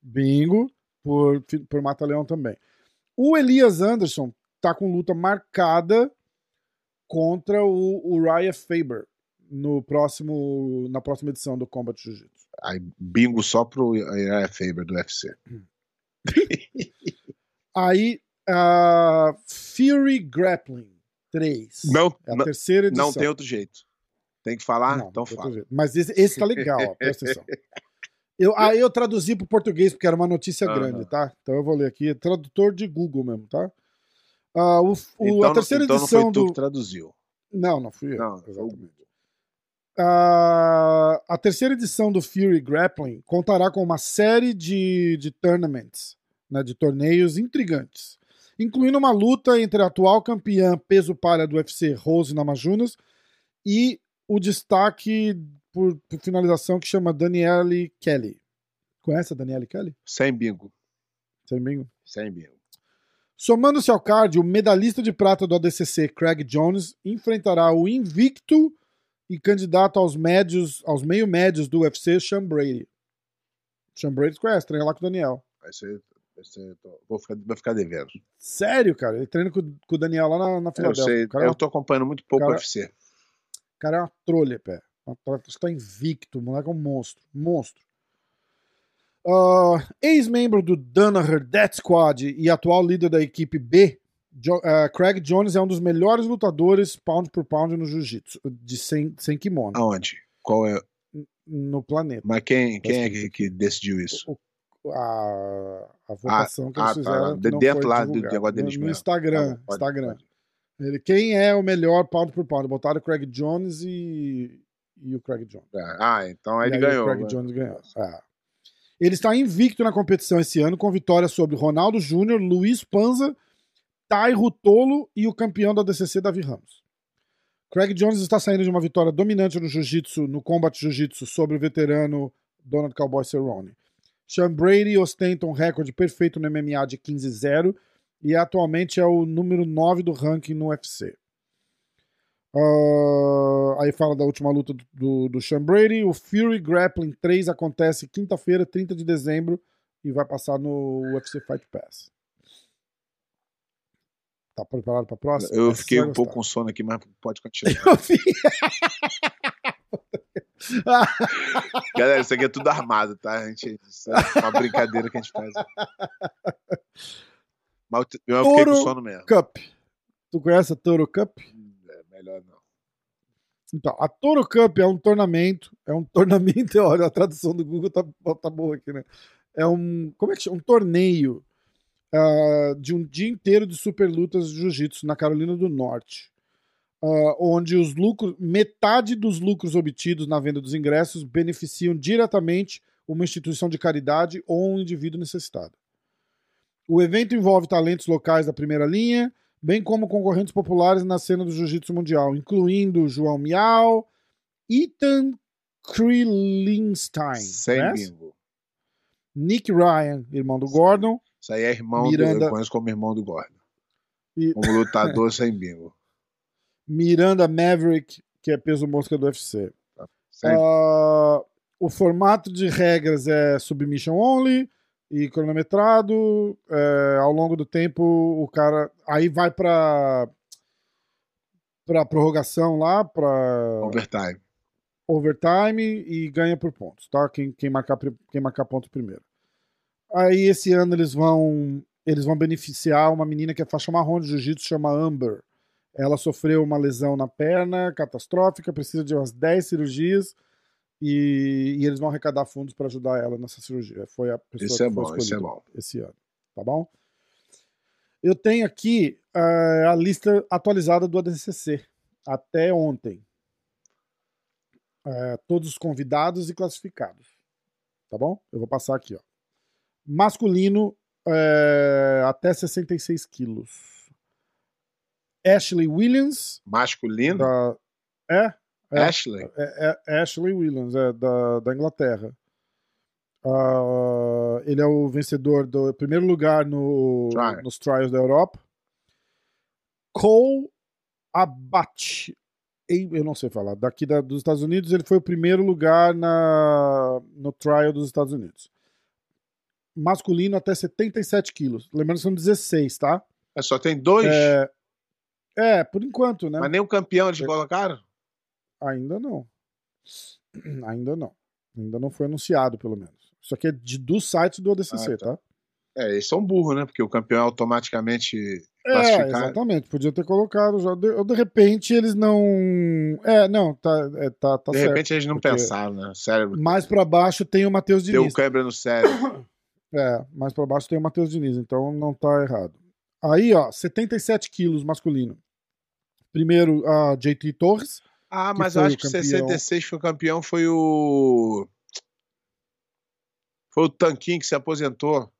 bingo, por, por Mata-Leão também. O Elias Anderson tá com luta marcada contra o, o Raya Faber no próximo, na próxima edição do Combat Jiu-Jitsu. Aí bingo só pro Uriah Faber do UFC. (laughs) Aí, a Fury Grappling 3. Não, é a não, terceira edição. não tem outro jeito. Tem que falar? Não, então fala. Mas esse, esse tá legal, ó, presta (laughs) atenção. Eu, aí eu traduzi pro português porque era uma notícia Aham. grande, tá? Então eu vou ler aqui. Tradutor de Google mesmo, tá? Ah, o, o- Então, a não- terceira então edição não foi tu do. que traduziu. Não, não fui eu. Não, o exatamente. Ah, a terceira edição do Fury Grappling contará com uma série de, de tournaments, né, de torneios intrigantes, incluindo uma luta entre a atual campeã peso palha do UFC, Rose Namajunas, e o destaque por, por finalização que chama Danielle Kelly. Conhece a Danielle Kelly? Sem bingo. Sem bingo. Sem bingo. Somando-se ao card, o medalhista de prata do ADCC, Craig Jones, enfrentará o invicto e candidato aos médios, aos meio médios do UFC, Sean Brady. Sean Brady conhece, treina lá com o Daniel. Vai vai vou, ficar, vou ficar devendo. Sério, cara? Ele treina com, com o Daniel lá na, na Eu Filadélfia. sei, o cara, é eu tô acompanhando muito pouco o UFC. o cara é uma trolha, pé. Trolha, Está invicto, o moleque é um monstro. Monstro. Ah, Ex-membro do Danaher Death Squad e atual líder da equipe B, Jo- ah, Craig Jones é um dos melhores lutadores pound por pound no jiu-jitsu, de sem, sem kimono, Aonde? Qual é? no planeta. Mas quem, quem é que, que decidiu isso? O- A, a votação que eles ah, tá. fizeram De- não dentro foi lá do negócio no, deles no mesmo. Instagram. Tá bom, pode- Instagram. pode. Ele, quem é o melhor pound por pound? Botaram o Craig Jones e, e o Craig Jones. Ah, então aí ele ganhou. O Craig né? Jones ganhou. É. Ele está invicto na competição esse ano, com vitórias sobre Ronaldo Júnior, Luiz Panza, Tairo Tolo e o campeão da DCC, Davi Ramos. Craig Jones está saindo de uma vitória dominante no jiu-jitsu, no combat jiu-jitsu, sobre o veterano Donald Cowboy Cerrone. Sean Brady ostenta um recorde perfeito no MMA de 15-0 e atualmente é o número 9 do ranking no UFC. Ah, aí fala da última luta do, do, do Sean Brady. O Fury Grappling 3 acontece quinta-feira, 30 de dezembro, e vai passar no UFC Fight Pass. Tá preparado pra próxima? Eu Essa fiquei um pouco com sono aqui, mas pode continuar. (laughs) Eu vi. (laughs) Galera, isso aqui é tudo armado, tá? A gente, isso é uma brincadeira que a gente faz. Mas eu eu fiquei com Toro- sono mesmo. Cup. Tu conhece a Toro Cup? É melhor não. Então, a Toro Cup é um tornamento, é um tornamento, (laughs) olha, a tradução do Google tá, tá boa aqui, né? É um, como é que chama? Um torneio ah, de um dia inteiro de super lutas de jiu-jitsu na Carolina do Norte. ah, onde os lucros, metade dos lucros obtidos na venda dos ingressos beneficiam diretamente uma instituição de caridade ou um indivíduo necessitado. O evento envolve talentos locais da primeira linha, bem como concorrentes populares na cena do jiu-jitsu mundial, incluindo João Miau, Ethan Krilinstein, Sem bingo. Nick Ryan, irmão do Gordon, Isso aí é irmão Miranda- do. Eu conheço como irmão do Gordon. e Como lutador sem bingo. (laughs) Miranda Maverick, que é peso mosca do UFC. Sem- Ah, o formato de regras é submission only e cronometrado. É, ao longo do tempo, o cara. Aí vai pra. pra prorrogação lá, pra Overtime. overtime e ganha por pontos, tá? Quem, quem, marcar, quem marcar pontos primeiro. Aí esse ano eles vão. Eles vão beneficiar uma menina que é faixa marrom de jiu-jitsu, chama Amber. Ela sofreu uma lesão na perna catastrófica, precisa de umas 10 cirurgias e, e eles vão arrecadar fundos para ajudar ela nessa cirurgia. Foi a pessoa Isso que é foi bom, isso é escolhida bom. esse ano, tá bom? Eu tenho aqui eh, a lista atualizada do ADCC até ontem. Eh, todos os convidados e classificados, tá bom? Eu vou passar aqui, ó. Masculino eh, até 66 quilos. Ashley Williams, Masculino? da, é, é, Ashley? é, é Ashley Williams, é da, da Inglaterra. Ah, ele é o vencedor do primeiro lugar no, Try. nos Trials da Europa. Cole Abate, eu não sei falar, daqui da- dos Estados Unidos, ele foi o primeiro lugar na, no Trial dos Estados Unidos. Masculino até 77 quilos. Lembrando que são 16, tá? É, só tem dois? É, é, por enquanto, né? Mas nem o campeão eles É. colocaram? Ainda não. (clears throat) Ainda não. Ainda não foi anunciado, pelo menos. Isso aqui é de, do site do ADCC, Ah, tá. tá? É, eles são burros, né? Porque o campeão é automaticamente É, classificado. exatamente. Podia ter colocado já. De, de repente eles não. É, não, tá, é, tá, tá De certo. repente eles não porque- pensaram, né? Cérebro Mais pra baixo tem o Matheus deu Diniz. câimbra no cérebro. (coughs) É, mais pra baixo tem o Matheus Diniz, então não tá errado. Aí, ó, 77 quilos masculino. Primeiro, a JT Torres. Ah, mas eu acho que o campeão. 66 foi campeão foi o. Foi o Tanquinho que se aposentou.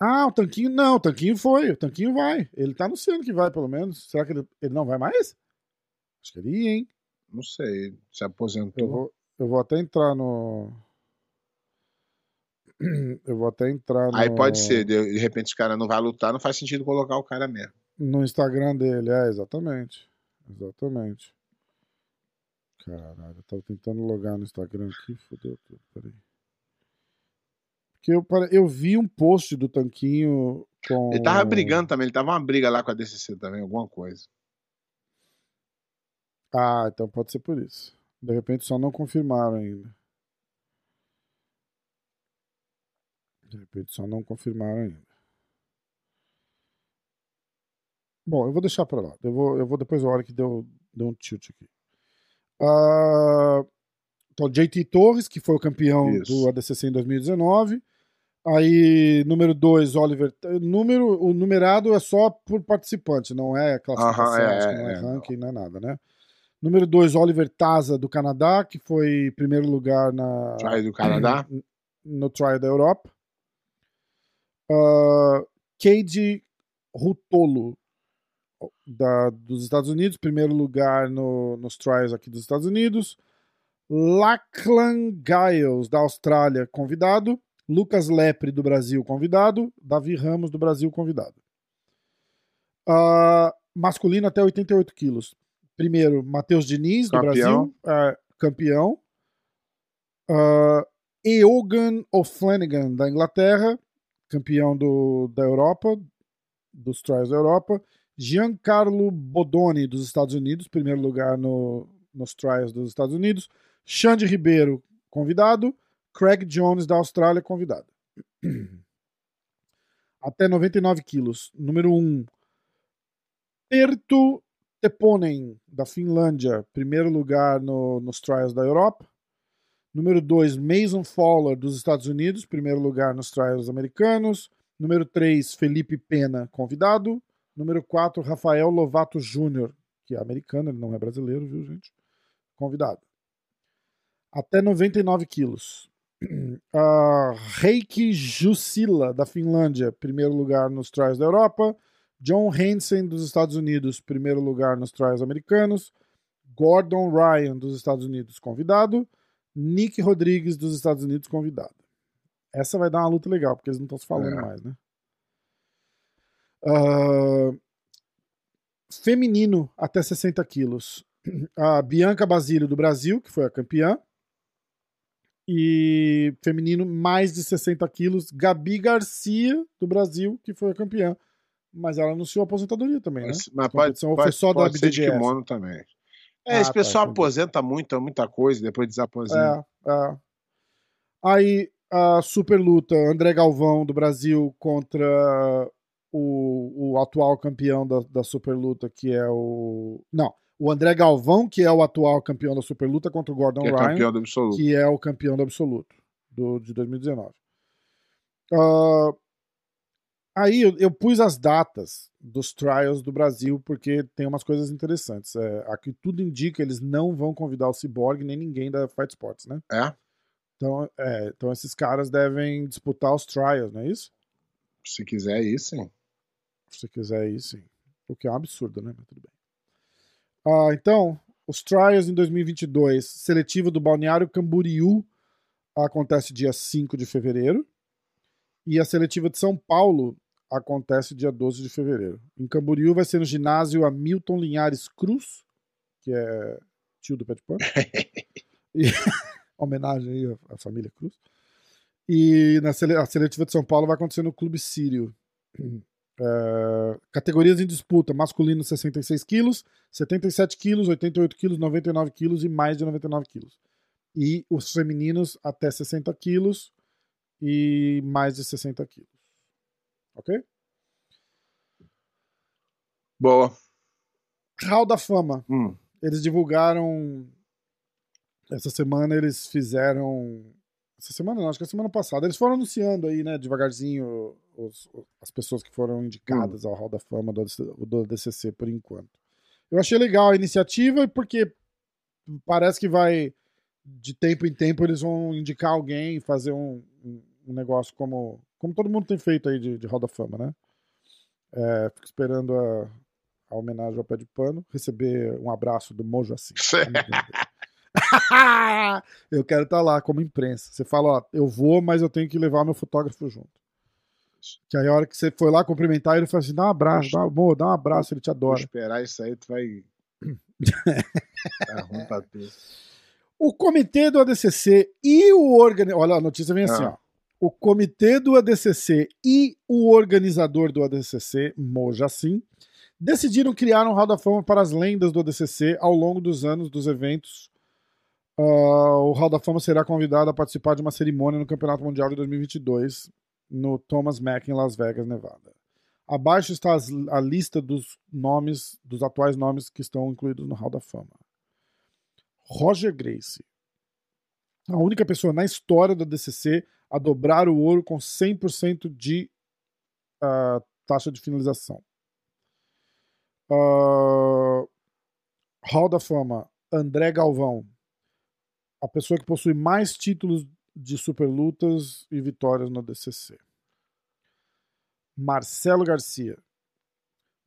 Ah, o Tanquinho. Não, o Tanquinho foi. O Tanquinho vai. Ele tá anunciando que vai, pelo menos. Será que ele, ele não vai mais? Acho que ele ia, hein? Não sei, se Eu aposentou. vou, eu vou até entrar no. Eu vou até entrar no, Aí pode ser, de de repente o cara não vai lutar, não faz sentido colocar o cara mesmo. no Instagram dele. É, exatamente. Exatamente. Caralho, eu tava tentando logar no Instagram aqui, fodeu tudo. Peraí. Porque eu, eu vi um post do Tanquinho com. Ele tava brigando também, ele tava uma briga lá com a DCC também, alguma coisa. Ah, então pode ser por isso. De repente só não confirmaram ainda. De repente só não confirmaram ainda. Bom, eu vou deixar pra lá. Eu vou, eu vou depois a hora que deu, deu um tilt aqui. Ah, então, JT Torres, que foi o campeão Isso. do ADCC em 2019. Aí, número 2, Oliver. Número, o numerado é só por participante, não é classificação, Aham, é, acho que não é, é, ranking, não é nada, né? Número 2, Oliver Taza, do Canadá, que foi primeiro lugar na, Try do Canadá. (clears throat) no Trial da Europa. Uh, Cade Rutolo, da, dos Estados Unidos, primeiro lugar no, nos Trials aqui dos Estados Unidos. Lachlan Giles, da Austrália, convidado. Lucas Lepre, do Brasil, convidado. Davi Ramos, do Brasil, convidado. Uh, masculino até 88 quilos. Primeiro, Matheus Diniz, do Campeão. Brasil, uh, campeão. Uh, Eogan O'Flanagan, da Inglaterra, campeão do, da Europa, dos Trials da Europa. Giancarlo Bodoni, dos Estados Unidos, primeiro lugar no, nos Trials dos Estados Unidos. Xande Ribeiro, convidado. Craig Jones, da Austrália, convidado. (clears throat) Até 99 quilos. Número 1. Perto Teponen, da Finlândia, primeiro lugar no, nos Trials da Europa. Número 2, Mason Fowler, dos Estados Unidos, primeiro lugar nos Trials americanos. Número 3, Felipe Pena, convidado. Número 4, Rafael Lovato Júnior, que é americano, ele não é brasileiro, viu, gente? Convidado. Até 99 quilos. (clears throat) A Reiki Jusila, da Finlândia, primeiro lugar nos trials da Europa. John Hansen, dos Estados Unidos, primeiro lugar nos trials americanos. Gordon Ryan, dos Estados Unidos, convidado. Nick Rodrigues, dos Estados Unidos, convidado. Essa vai dar uma luta legal, porque eles não estão se falando É. mais, né? Ah, feminino, até 60 quilos. A Bianca Basílio, do Brasil, que foi a campeã. E feminino, mais de 60 quilos. Gabi Garcia, do Brasil, que foi a campeã. Mas ela anunciou a aposentadoria também, né? Mas, mas pode, pode, foi só da pode ser de kimono também. É, Ah, esse tá, pessoal entendi. aposenta muito, muita coisa, depois desaposenta. É, é. Aí a super luta, André Galvão do Brasil contra o, o atual campeão da, da super luta, que é o. Não, o André Galvão, que é o atual campeão da super luta, contra o Gordon que é Ryan, campeão do absoluto. que é o campeão do absoluto do, de 2019. Ah, aí eu, eu pus as datas dos trials do Brasil, porque tem umas coisas interessantes. É, aqui tudo indica eles não vão convidar o Cyborg nem ninguém da Fight Sports, né? É? Então, é, então esses caras devem disputar os trials, não é isso? Se quiser ir, sim. Se quiser ir, sim. O que é um absurdo, né? Mas tudo bem. Ah, então, os trials em 2022, seletivo do Balneário Camboriú, acontece dia 5 de fevereiro. E a seletiva de São Paulo acontece dia 12 de fevereiro. Em Camboriú vai ser no ginásio Hamilton Linhares Cruz, que é tio do Pet Pan. (laughs) E, (laughs) homenagem aí à, família Cruz. E na sele- a seletiva de São Paulo vai acontecer no Clube Sírio. (clears throat) É, categorias em disputa: masculino 66 quilos, 77 quilos, 88 quilos, 99 quilos e mais de 99 quilos. E os femininos até 60 quilos e mais de 60 quilos. Ok? Boa. Hall da Fama. Hum. Eles divulgaram. Essa semana eles fizeram. Essa semana não, acho que a semana passada. Eles foram anunciando aí, né, devagarzinho, os- as pessoas que foram indicadas ao Hall da Fama do, do DCC por enquanto. Eu achei legal a iniciativa porque parece que vai. De tempo em tempo eles vão indicar alguém, fazer um- um negócio como, como todo mundo tem feito aí de, de Hall da Fama, né? É, fico esperando a, a homenagem ao pé de pano, receber um abraço do Mojo assim. (laughs) eu quero estar lá como imprensa. Você fala, ó, eu vou, mas eu tenho que levar meu fotógrafo junto. Que aí a hora que você foi lá cumprimentar, ele fala assim: dá um abraço, dá, amor, dá um abraço, ele te Vou adora. esperar isso aí, tu vai. (laughs) tá ruim pra. O comitê do ADCC e o organizador. Olha, a notícia vem assim, Ah. ó. O comitê do ADCC e o organizador do ADCC, Mojacin, decidiram criar um Hall da Fama para as lendas do ADCC ao longo dos anos dos eventos. Ah, o Hall da Fama será convidado a participar de uma cerimônia no Campeonato Mundial de 2022 no Thomas Mack em Las Vegas, Nevada. Abaixo está as- a lista dos nomes, dos atuais nomes que estão incluídos no Hall da Fama. Roger Gracie. A única pessoa na história do DCC a dobrar o ouro com 100% de ah, taxa de finalização. Ah, Hall da Fama, André Galvão. A pessoa que possui mais títulos de superlutas e vitórias no DCC. Marcelo Garcia.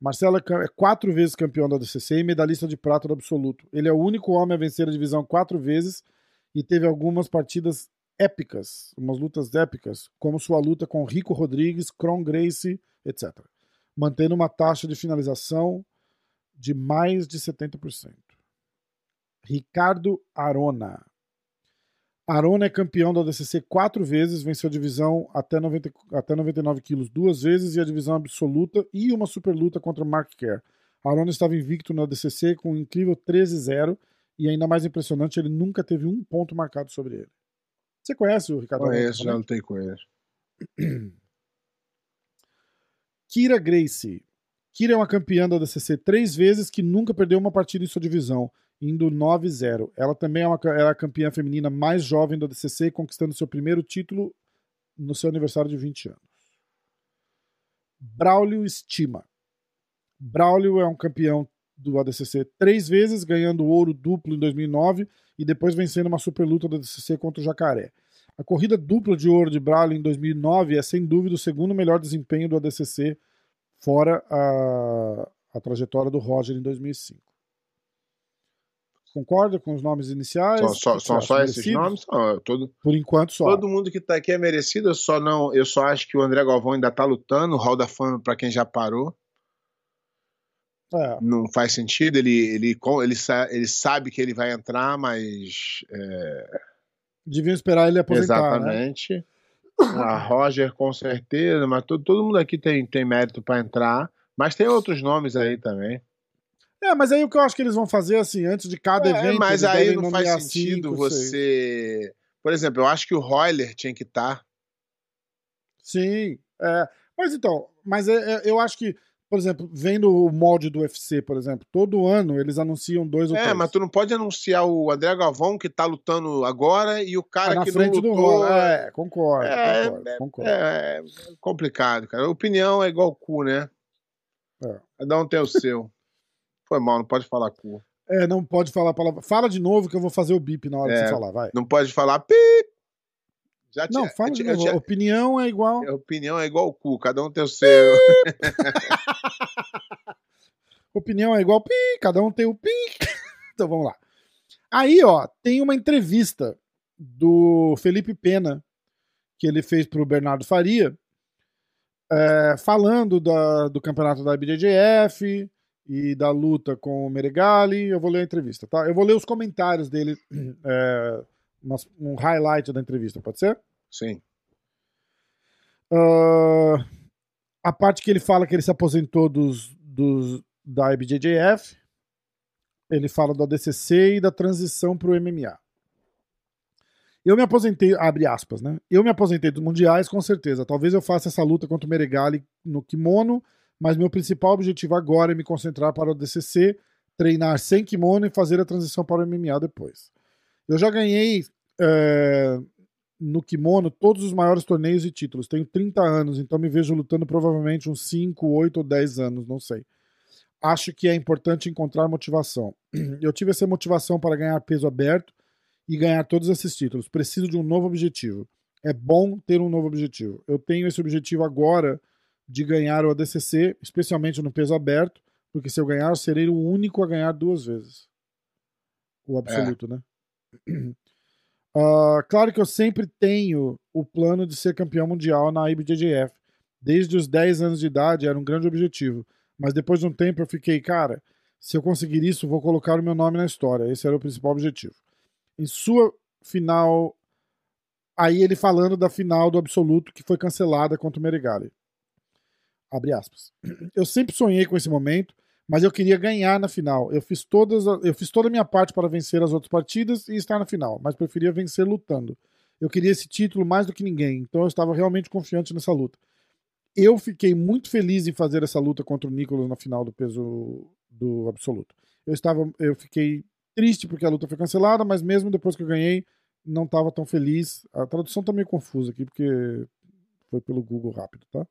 Marcelo é é quatro vezes campeão da DCC e medalhista de prata do absoluto. Ele é o único homem a vencer a divisão quatro vezes e teve algumas partidas épicas, umas lutas épicas, como sua luta com Rico Rodrigues, Kron Gracie, etc. Mantendo uma taxa de finalização de mais de 70%. Ricardo Arona. Arona é campeão da DCC quatro vezes, venceu a divisão até, 90, até 99 quilos duas vezes e a divisão absoluta e uma super luta contra Mark Kerr. Arona estava invicto na DCC com um incrível 13-0 e ainda mais impressionante, ele nunca teve um ponto marcado sobre ele. Você conhece o Ricardo? Conheço, já lutei com ele. (clears throat) Kira Gracie. Kira é uma campeã da DCC três vezes que nunca perdeu uma partida em sua divisão, indo 9-0. Ela também é, uma, é a campeã feminina mais jovem da DCC, conquistando seu primeiro título no seu aniversário de 20 anos. Braulio Estima. Braulio é um campeão do ADCC três vezes, ganhando ouro duplo em 2009 e depois vencendo uma super luta da ADCC contra o Jacaré. A corrida dupla de ouro de Braille em 2009 é sem dúvida o segundo melhor desempenho do ADCC, fora a, a trajetória do Roger em 2005. Concorda com os nomes iniciais? Só, só, são só esses nomes? Não, todo, Por enquanto só. Todo mundo que está aqui é merecido, eu só não, eu só acho que o André Galvão ainda está lutando, o Hall da Fama para quem já parou. É. Não faz sentido, ele, ele, ele, ele sabe que ele vai entrar, mas. É... Deviam esperar ele aposentar. Né? Exatamente. Né? A Roger, com certeza, mas todo, todo mundo aqui tem, tem mérito para entrar. Mas tem outros nomes aí também. É, mas aí o que eu acho que eles vão fazer, assim, antes de cada é, evento. Mas aí não faz sentido cinco, você. Seis. Por exemplo, eu acho que o Royler tinha que estar. Sim. É. Mas então, mas é, é, eu acho que, por exemplo, vendo o molde do UFC, por exemplo, todo ano eles anunciam dois ou é, três. É, mas tu não pode anunciar o André Galvão que tá lutando agora e o cara é na que frente não lutou. Do é, concordo, é, concordo, é, concordo. É, complicado, cara. Opinião é igual cu, né? É. Cada um tem o seu. (laughs) Foi mal, não pode falar cu. É, não pode falar a palavra. Fala de novo que eu vou fazer o bip na hora é, de você falar, vai. Não pode falar pip. Já não, tinha, fala de novo. Tinha... Opinião é igual. Opinião é igual cu, cada um tem o seu. (laughs) Opinião é igual pi, cada um tem o pi. (laughs) então vamos lá. Aí, ó, tem uma entrevista do Felipe Pena que ele fez pro Bernardo Faria, é, falando da, do campeonato da IBJJF e da luta com o Meregali. Eu vou ler a entrevista, tá? Eu vou ler os comentários dele, (clears throat) é, um highlight da entrevista, pode ser? Sim. Uh, a parte que ele fala que ele se aposentou dos, dos, da IBJJF, ele fala do ADCC e da transição para o MMA. Eu me aposentei, abre aspas, né? Eu me aposentei dos mundiais, com certeza. Talvez eu faça essa luta contra o Meregali no kimono, mas meu principal objetivo agora é me concentrar para o DCC, treinar sem kimono e fazer a transição para o MMA depois. Eu já ganhei é, no kimono todos os maiores torneios e títulos. Tenho 30 anos, então me vejo lutando provavelmente uns 5, 8 ou 10 anos, não sei. Acho que é importante encontrar motivação. (clears throat) Eu tive essa motivação para ganhar peso aberto e ganhar todos esses títulos. Preciso de um novo objetivo. É bom ter um novo objetivo. Eu tenho esse objetivo agora de ganhar o ADCC, especialmente no peso aberto, porque se eu ganhar, eu serei o único a ganhar duas vezes. O absoluto, é. né? Uh, (clears throat) claro que eu sempre tenho o plano de ser campeão mundial na IBJJF. Desde os 10 anos de idade era um grande objetivo. Mas depois de um tempo eu fiquei, cara, se eu conseguir isso, vou colocar o meu nome na história. Esse era o principal objetivo em sua final. Aí ele falando da final do absoluto que foi cancelada contra o Merigali. Abre aspas. Eu sempre sonhei com esse momento, mas eu queria ganhar na final. Eu fiz todas, eu fiz toda a minha parte para vencer as outras partidas e estar na final, mas preferia vencer lutando. Eu queria esse título mais do que ninguém, então eu estava realmente confiante nessa luta. Eu fiquei muito feliz em fazer essa luta contra o Nicolas na final do peso do absoluto. Eu estava, eu fiquei triste porque a luta foi cancelada, mas mesmo depois que eu ganhei, não estava tão feliz. A tradução tá meio confusa aqui, porque foi pelo Google rápido, tá?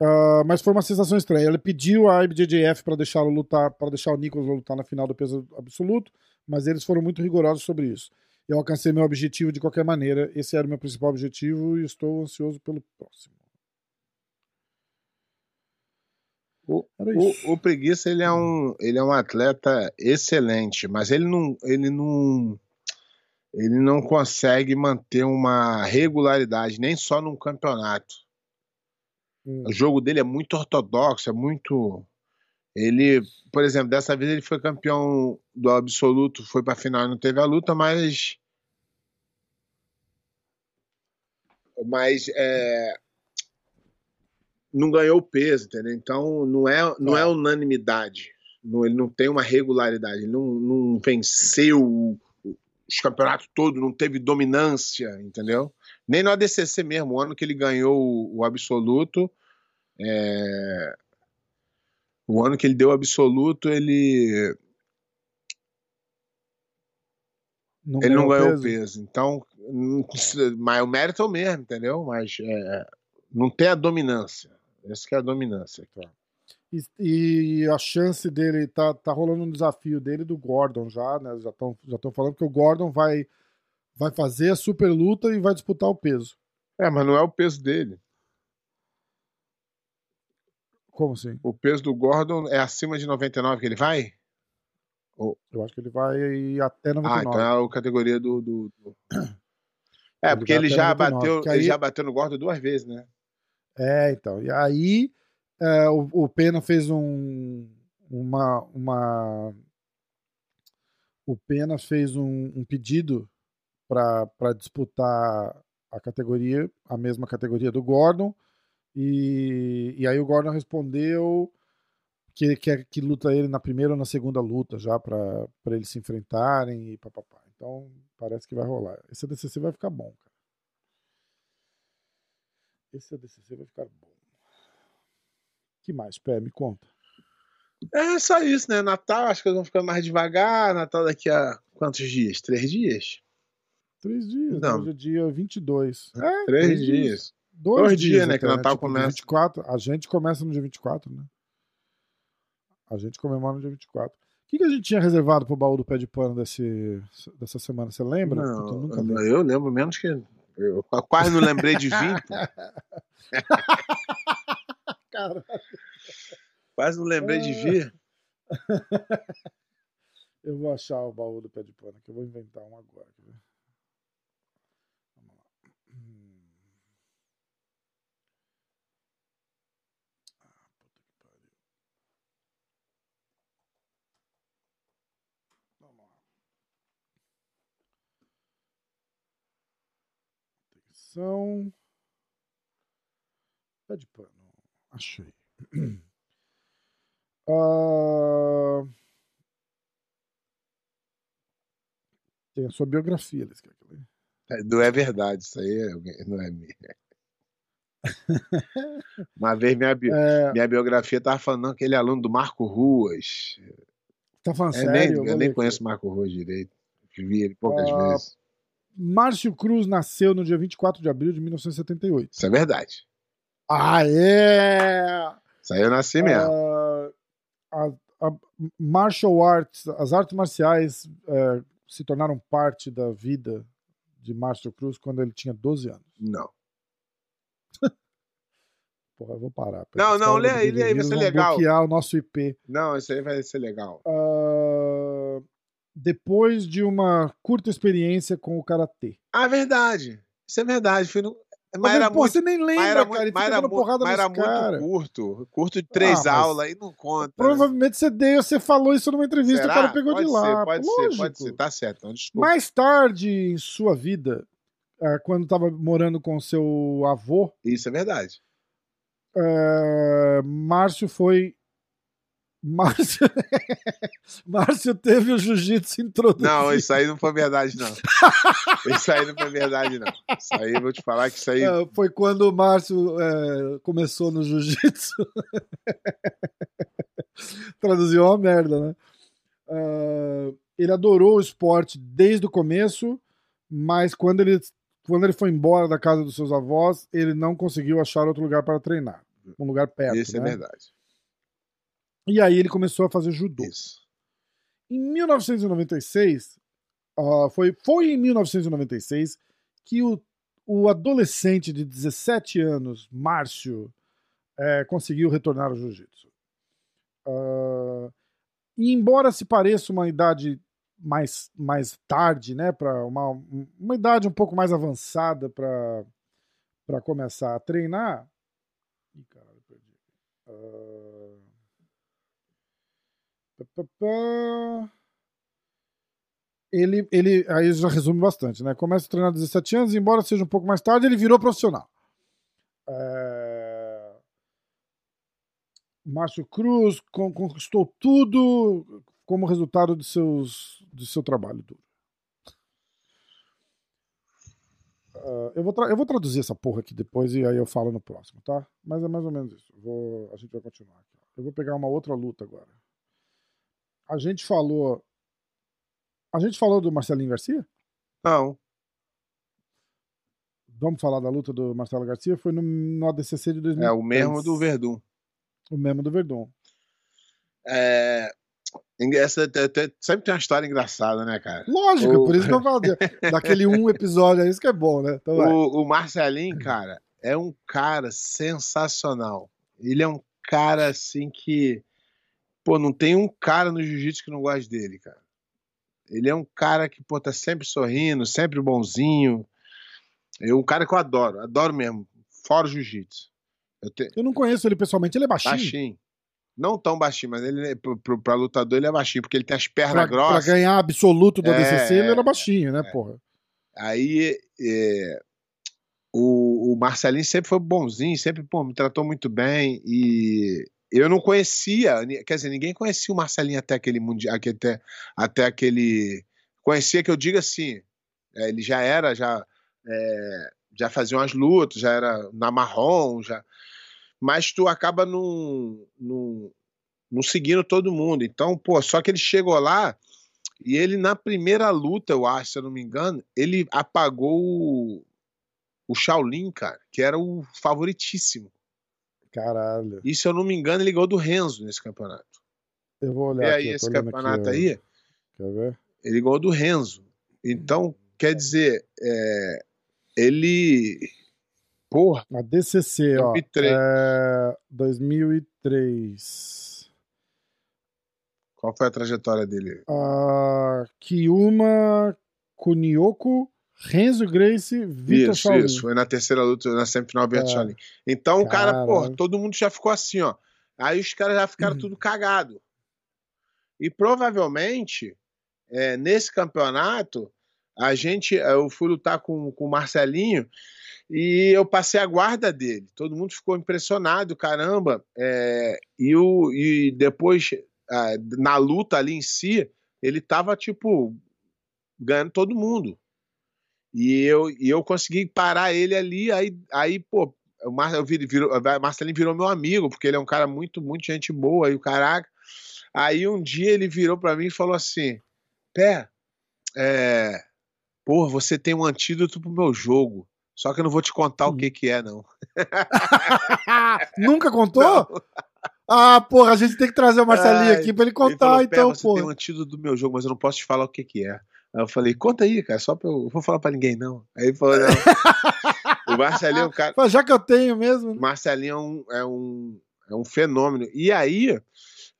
Uh, mas foi uma sensação estranha. Ele pediu a IBJJF para deixá-lo lutar, para deixar o Nicholas lutar na final do peso absoluto, mas eles foram muito rigorosos sobre isso. Eu alcancei meu objetivo de qualquer maneira. Esse era o meu principal objetivo e estou ansioso pelo próximo. O, o, o, Preguiça ele é, um, ele é um atleta excelente, mas ele não, ele não ele não consegue manter uma regularidade, nem só num campeonato. Hum. O jogo dele é muito ortodoxo, é muito. Ele, por exemplo, dessa vez ele foi campeão do absoluto, foi para final, não teve a luta, mas mas é, não ganhou peso, entendeu? Então não é, não é, é unanimidade. Não, ele não tem uma regularidade. Ele não, não venceu os campeonatos todos, não teve dominância, entendeu? Nem no ADCC mesmo, o ano que ele ganhou o, o absoluto, é... o ano que ele deu o absoluto, ele não ele não ganhou peso. peso. Então, mas o mérito é o mesmo, entendeu? Mas é, não tem a dominância. Essa que é a dominância. Tá? E, e, a chance dele tá, tá rolando um desafio dele do Gordon já, né? Já estão já falando que o Gordon vai vai fazer a super luta e vai disputar o peso. É, mas não é o peso dele. Como assim? O peso do Gordon é acima de 99 que ele vai? Eu acho que ele vai até 99. Ah, então é a categoria do. do, do... (clears throat) É, Ele porque ele já 99, bateu, porque ele aí- já bateu no Gordon duas vezes, né? É, então. E aí é, o, o Pena fez um uma uma o Pena fez um, um pedido para disputar a categoria, a mesma categoria do Gordon, e, e aí o Gordon respondeu que quer que luta ele na primeira ou na segunda luta já para eles se enfrentarem e papapá. Então parece que vai rolar. Esse ADCC vai ficar bom, cara. Esse ADCC vai ficar bom. que mais, Pé? Me conta. É só isso, né? Natal, acho que eles vão ficando mais devagar. Natal daqui a quantos dias? Três dias? Três dias. Não. Hoje é dia 22. É, Três dias. Dois, Dois dias, dias, né, até, que Natal Tipo, começa. 24, a gente começa no dia 24, né? A gente comemora no dia 24. O que, que a gente tinha reservado pro baú do pé de pano desse, dessa semana? Você lembra? Não, eu, lembro. eu lembro menos que. Eu quase não lembrei de vir. pô. (laughs) Cara, Quase não lembrei de vir. (laughs) eu vou achar o baú do pé de pano, que eu vou inventar um agora. quer ver? Vamos lá. Hum. Ah, puta que pariu. Vamos lá. Atenção. Pé de pano. Achei. (clears throat) Ah, Tem a sua biografia, Liz, quer que eu leia? Não é verdade, isso aí é não é minha. (laughs) Uma vez minha, bi- É, minha biografia tava falando não, aquele aluno do Marco Ruas. tá falando É, sério? nem, Eu ler nem conheço o Marco Ruas direito. Vi ele poucas Ah, vezes. Márcio Cruz nasceu no dia 24 de abril de 1978. Isso é verdade. Ah, é! Isso aí eu nasci mesmo. Ah, a, a martial arts, as artes marciais eh, se tornaram parte da vida de Márcio Cruz quando ele tinha 12 anos. Não. (laughs) Porra, eu vou parar. Não, não, lê aí, lê aí, vai ser legal. bloquear o nosso IP. Não, isso aí vai ser legal. Ah, depois de uma curta experiência com o Karatê. Ah, verdade. Isso é verdade. Fui no... Mas Mas, era pô, muito, você nem lembra, era cara. Ele mas era porrada mas era muito cara. curto. Curto de três mas- aulas aí não conta. né? Provavelmente você deu, você falou isso numa entrevista, Será? o cara pegou pode de lá. Ser, pode Lógico. ser, pode ser. Tá certo. Então, desculpa. Mais tarde em sua vida, eh, quando estava morando com seu avô, Isso é verdade. eh, Márcio foi. Márcio... (laughs) Márcio teve o jiu-jitsu introduzido. Não, isso aí não foi verdade, não. Isso aí não foi verdade, não. Isso aí vou te falar que isso aí. Eh, foi quando o Márcio eh, começou no jiu-jitsu. (laughs) Traduziu uma merda, né? Eh, ele adorou o esporte desde o começo, mas quando ele, quando ele foi embora da casa dos seus avós, ele não conseguiu achar outro lugar para treinar. Um lugar perto. Isso é né? verdade. E aí ele começou a fazer judô. Isso. Em 1996, ah, foi, foi em 1996 que o, o adolescente de 17 anos, Márcio, eh, conseguiu retornar ao jiu-jitsu. Ah, e embora se pareça uma idade mais, mais tarde, né, para uma, uma idade um pouco mais avançada para começar a treinar. Ih, caralho, perdi. Pá. Ele, ele, aí já resume bastante, né? Começa a treinar aos 17 anos, embora seja um pouco mais tarde, ele virou profissional. É... Márcio Cruz con- conquistou tudo como resultado de seus, do seu trabalho duro. Ah, eu, vou eu vou traduzir essa porra aqui depois e aí eu falo no próximo, tá? Mas é mais ou menos isso. Vou, a gente vai continuar aqui. Eu vou pegar uma outra luta agora. A gente falou. A gente falou do Marcelinho Garcia? Não. Vamos falar da luta do Marcelo Garcia? Foi no, no ADCC de 2010. É o mesmo do Verdun. O mesmo do Verdun. É, Essa, te- te- sempre tem uma história engraçada, né, cara? Lógico, O- por isso que eu (laughs) falo daquele um episódio, é isso que é bom, né? Então. O, o Marcelinho, cara, é um cara sensacional. Ele é um cara assim que. Pô, não tem um cara no jiu-jitsu que não goste dele, cara. Ele é um cara que, pô, tá sempre sorrindo, sempre bonzinho. É um cara que eu adoro, adoro mesmo. Fora o jiu-jitsu. Eu te... Eu não conheço ele pessoalmente, ele é baixinho. Baixinho. Não tão baixinho, mas ele, é- pro, pro, pra lutador, ele é baixinho, porque ele tem as pernas Pra, pra grossas. ganhar absoluto do É, ADCC, ele era é, baixinho, né, é. porra? Aí é, o, o Marcelinho sempre foi bonzinho, sempre pô, me tratou muito bem e eu não conhecia, quer dizer, ninguém conhecia o Marcelinho até aquele mundial, até, até aquele conhecia que eu digo assim, é, ele já era já é, já fazia umas lutas, já era na marrom, já mas tu acaba não, não seguindo todo mundo. Então, pô, só que ele chegou lá e ele, na primeira luta, eu acho, se eu não me engano, ele apagou o, o Shaolin, cara, que era o favoritíssimo. Caralho. E, se eu não me engano, ele ganhou do Renzo nesse campeonato. Eu vou olhar aí, eu tô esse campeonato aqui, aí, Quer ver? ele ganhou do Renzo. Então, quer dizer, é, ele. Porra, A DCC, ó. 2003. É, 2003. qual foi a trajetória dele? A Kiyuma Kunioku, Renzo Grace, Vitor Isso, Shaolin. isso. Foi na terceira luta, na semifinal Vitor É. Shaolin. Então, o cara, porra, todo mundo já ficou assim, ó. Aí os caras já ficaram Uhum. tudo cagado. E provavelmente, é, nesse campeonato, a gente, eu fui lutar com, com o Marcelinho e eu passei a guarda dele. Todo mundo ficou impressionado, caramba. É, e, o, e depois, ah, na luta ali em si, ele tava, tipo, ganhando todo mundo. E eu, e eu consegui parar ele ali, aí, aí pô, o Mar, eu vir- virou, o Marcelinho virou meu amigo, porque ele é um cara muito, muito gente boa, e o caraca. Aí um dia ele virou pra mim e falou assim: Pé, é, pô, você tem um antídoto pro meu jogo. Só que eu não vou te contar o Hum. que que é, não. (laughs) Nunca contou? Ah, porra, a gente tem que trazer o Marcelinho aqui pra ele Ele falou, contar, "Pé, então, você pô. tem um antídoto do meu jogo, mas eu não posso te falar o que que é. Aí eu falei, conta aí, cara, só pra eu. Não vou falar pra ninguém, não. Aí ele falou, não. o Marcelinho é um (laughs) cara. Já que eu tenho mesmo. né? Marcelinho é um, é um, é um fenômeno. E aí,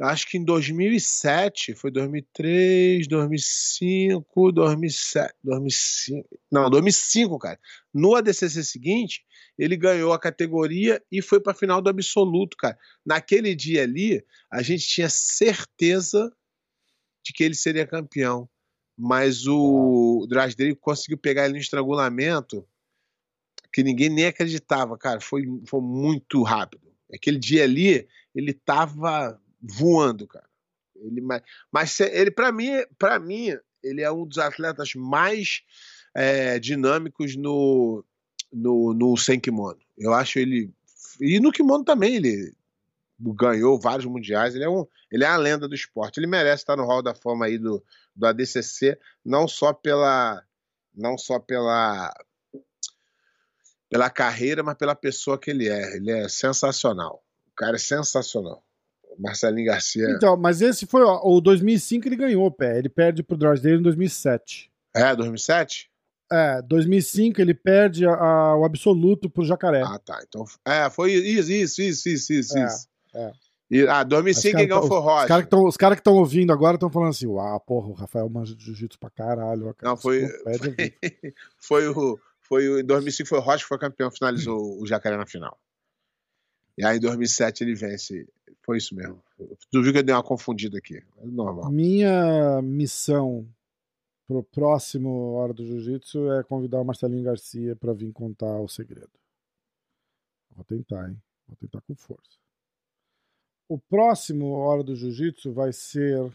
acho que em 2007, foi 2003, 2005, 2007, 2005, não, 2005, cara. No ADCC seguinte, ele ganhou a categoria e foi para a final do absoluto, cara. Naquele dia ali, a gente tinha certeza de que ele seria campeão. Mas o Drasdale conseguiu pegar ele no estrangulamento que ninguém nem acreditava, cara. Foi, foi muito rápido. Aquele dia ali, ele tava voando, cara. Ele, mas, mas ele, para mim, para mim, ele é um dos atletas mais é, dinâmicos no, no, no sem kimono. Eu acho ele. E no kimono também, ele ganhou vários mundiais. Ele é, um, ele é a lenda do esporte. Ele merece estar no Hall da Fama aí do, do ADCC, não só pela. Não só pela pela carreira, mas pela pessoa que ele é. Ele é sensacional. O cara é sensacional. Marcelinho Garcia. Então, mas esse foi, ó, o 2005 ele ganhou, pé. Ele perde pro Drysdale em 2007. É, 2007? É, 2005 ele perde a- a- o absoluto pro Jacaré. Ah, tá. Então, é, foi isso, isso, isso, isso, isso. É, isso. É. E, ah, 2005 Os quem ganhou foi o Os Rocha. caras que tão- os caras que estão ouvindo agora estão falando assim: uau, porra, o Rafael manja de jiu-jitsu pra caralho. cara. Não, foi- vida. (laughs) foi o. Foi o, em 2005 foi o Rocha que foi campeão, finalizou o Jacaré na final. E aí em 2007 ele vence. Foi isso mesmo. Tu viu que eu dei uma confundida aqui. É normal. Minha missão pro próximo Hora do Jiu-Jitsu é convidar o Marcelinho Garcia pra vir contar o segredo. Vou tentar, hein? Vou tentar com força. O próximo Hora do Jiu-Jitsu vai ser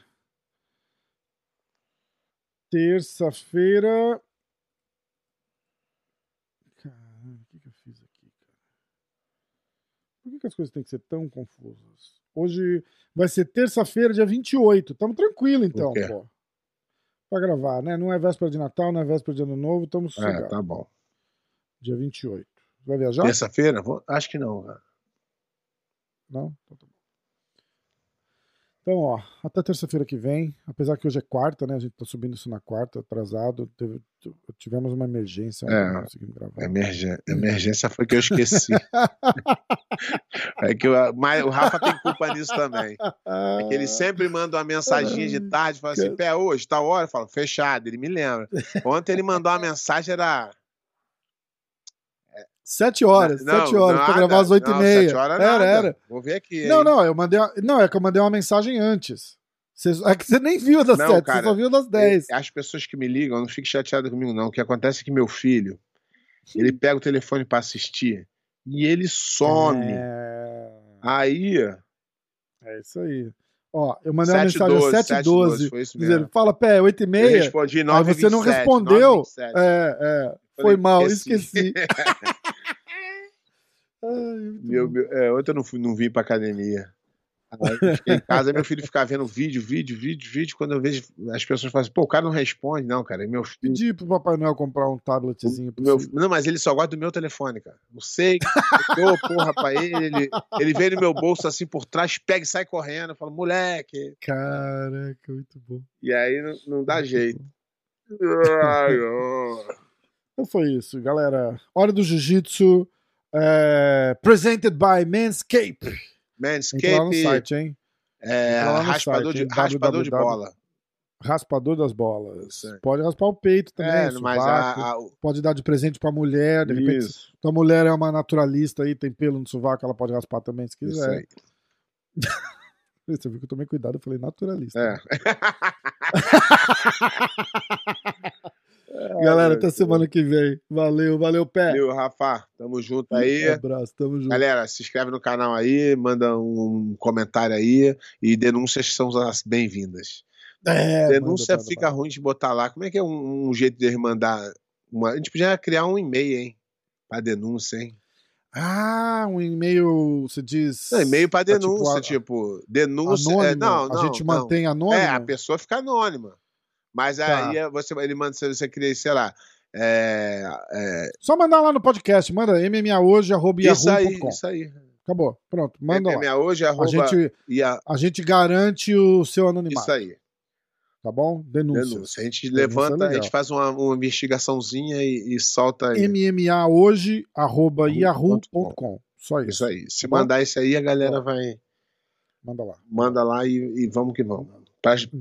terça-feira. Caralho, o que, que eu fiz aqui, cara? Por que, que as coisas têm que ser tão confusas? Hoje vai ser terça-feira, dia 28. Tamo tranquilo, então, pô. Pra gravar, né? Não é véspera de Natal, não é véspera de Ano Novo, tamo É, sossegado. tá bom. Dia 28. Vai viajar? Terça-feira? Vou- Acho que não, cara. Não? Então tá bom. Então, ó, até terça-feira que vem, apesar que hoje é quarta, né? A gente tá subindo isso na quarta, atrasado. Teve- tivemos uma emergência, É. não conseguimos gravar. Emergência, emergência foi que eu esqueci. (laughs) é que eu- mas o Rafa tem culpa nisso também. É que ele sempre manda uma mensaginha de tarde, fala assim, pé, hoje, tal hora, eu falo, fechado, ele me lembra. Ontem ele mandou uma mensagem, era... Sete horas, Não, sete horas, pra nada. gravar às oito e meia. sete horas era, nada. era. Vou ver aqui. Não, hein? não, eu mandei. uma- Não, é que eu mandei uma mensagem antes. Você- É que você nem viu das Não, sete, cara, você só viu das dez. As pessoas que me ligam, não fiquem chateadas comigo, não. O que acontece é que meu filho, ele (laughs) pega o telefone pra assistir e ele some. É... Aí, é isso aí. Ó, eu mandei uma 7 mensagem às 7 7h12, foi isso dizendo, fala, pé, oito e Eu meia. respondi Aí 9 você não respondeu. É, é. Foi Falei, mal, esqueci. esqueci. (laughs) Ai, Meu, meu- é, ontem eu não, fui, não vim pra academia. Aí fiquei em casa, meu filho ficava vendo vídeo, vídeo, vídeo, vídeo. Quando eu vejo, as pessoas falam assim, pô, o cara não responde. Não, cara, é meu filho. Pedi pro Papai Noel comprar um tabletzinho pro Meu- não, mas ele só gosta do meu telefone, cara. Não sei. Eu porra pra ele, ele. Ele vem no meu bolso assim por trás, pega e sai correndo. Eu falo, moleque. Caraca, muito bom. E aí não, não dá jeito. Ai, ó. Então foi isso, galera. Hora do Jiu-Jitsu. É, presented by Manscape. Entra lá no Manscape site, hein? é raspador, site, de, hein? raspador de bola. Raspador das bolas. Isso aí. Pode raspar o peito também, É, sovaco. a, a, Pode dar de presente pra mulher. De repente, isso, tua mulher é uma naturalista aí, tem pelo no sovaco, ela pode raspar também se isso quiser. aí. (laughs) Você viu que eu tomei cuidado, eu falei naturalista. É. (laughs) Galera, até semana que vem. Valeu, valeu, pé. Valeu, Rafa. Tamo junto aí. Um abraço, tamo junto. Galera, se inscreve no canal aí, manda um comentário aí e denúncias são as bem-vindas. É, Denúncia manda, manda, fica ruim de botar lá. Como é que é um, um jeito de mandar? Uma... A gente podia criar um e-mail, hein? Pra denúncia, hein? Ah, um e-mail, você diz. Não, e-mail pra ah, tipo, denúncia, a- tipo, denúncia. anônimo. é, não, não, a gente não. mantém anônimo. É, a pessoa fica anônima. Mas Tá. aí é- você, ele manda, se você cria, sei lá. É, é, Só mandar lá no podcast, manda mmahoje.com. isso aí, isso aí. Acabou, pronto, manda lá. MMA hoje, A arroba, gente, e a- a gente garante o seu anonimato, isso aí. tá bom? Denúncias. Denúncia. A gente Denúncia é levanta, a legal. gente faz uma, uma investigaçãozinha e, e solta aí. mmahoje.yahoo.com. Só isso. Isso aí. Se Tá mandar isso aí, a galera Tá. vai. Manda lá. Manda lá e, e vamos que vamos.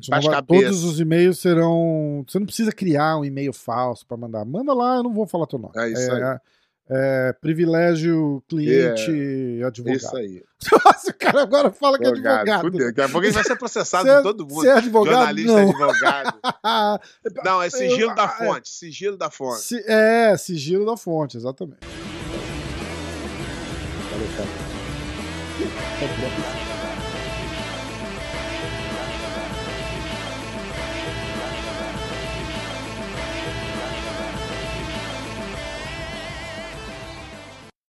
Vai- todos os e-mails serão. Você não precisa criar um e-mail falso para mandar. Manda lá, eu não vou falar teu nome. É isso aí. é, é privilégio cliente advogado. Isso aí. (laughs) Nossa, o cara agora fala que é Advogado. advogado. Fudeu. Daqui a pouco ele vai ser processado é- todo mundo. Você é advogado? Jornalista, não. advogado. (laughs) Não, é sigilo Eu- da é. fonte. Sigilo da fonte. Si- É, sigilo da fonte, exatamente. Valeu, cara.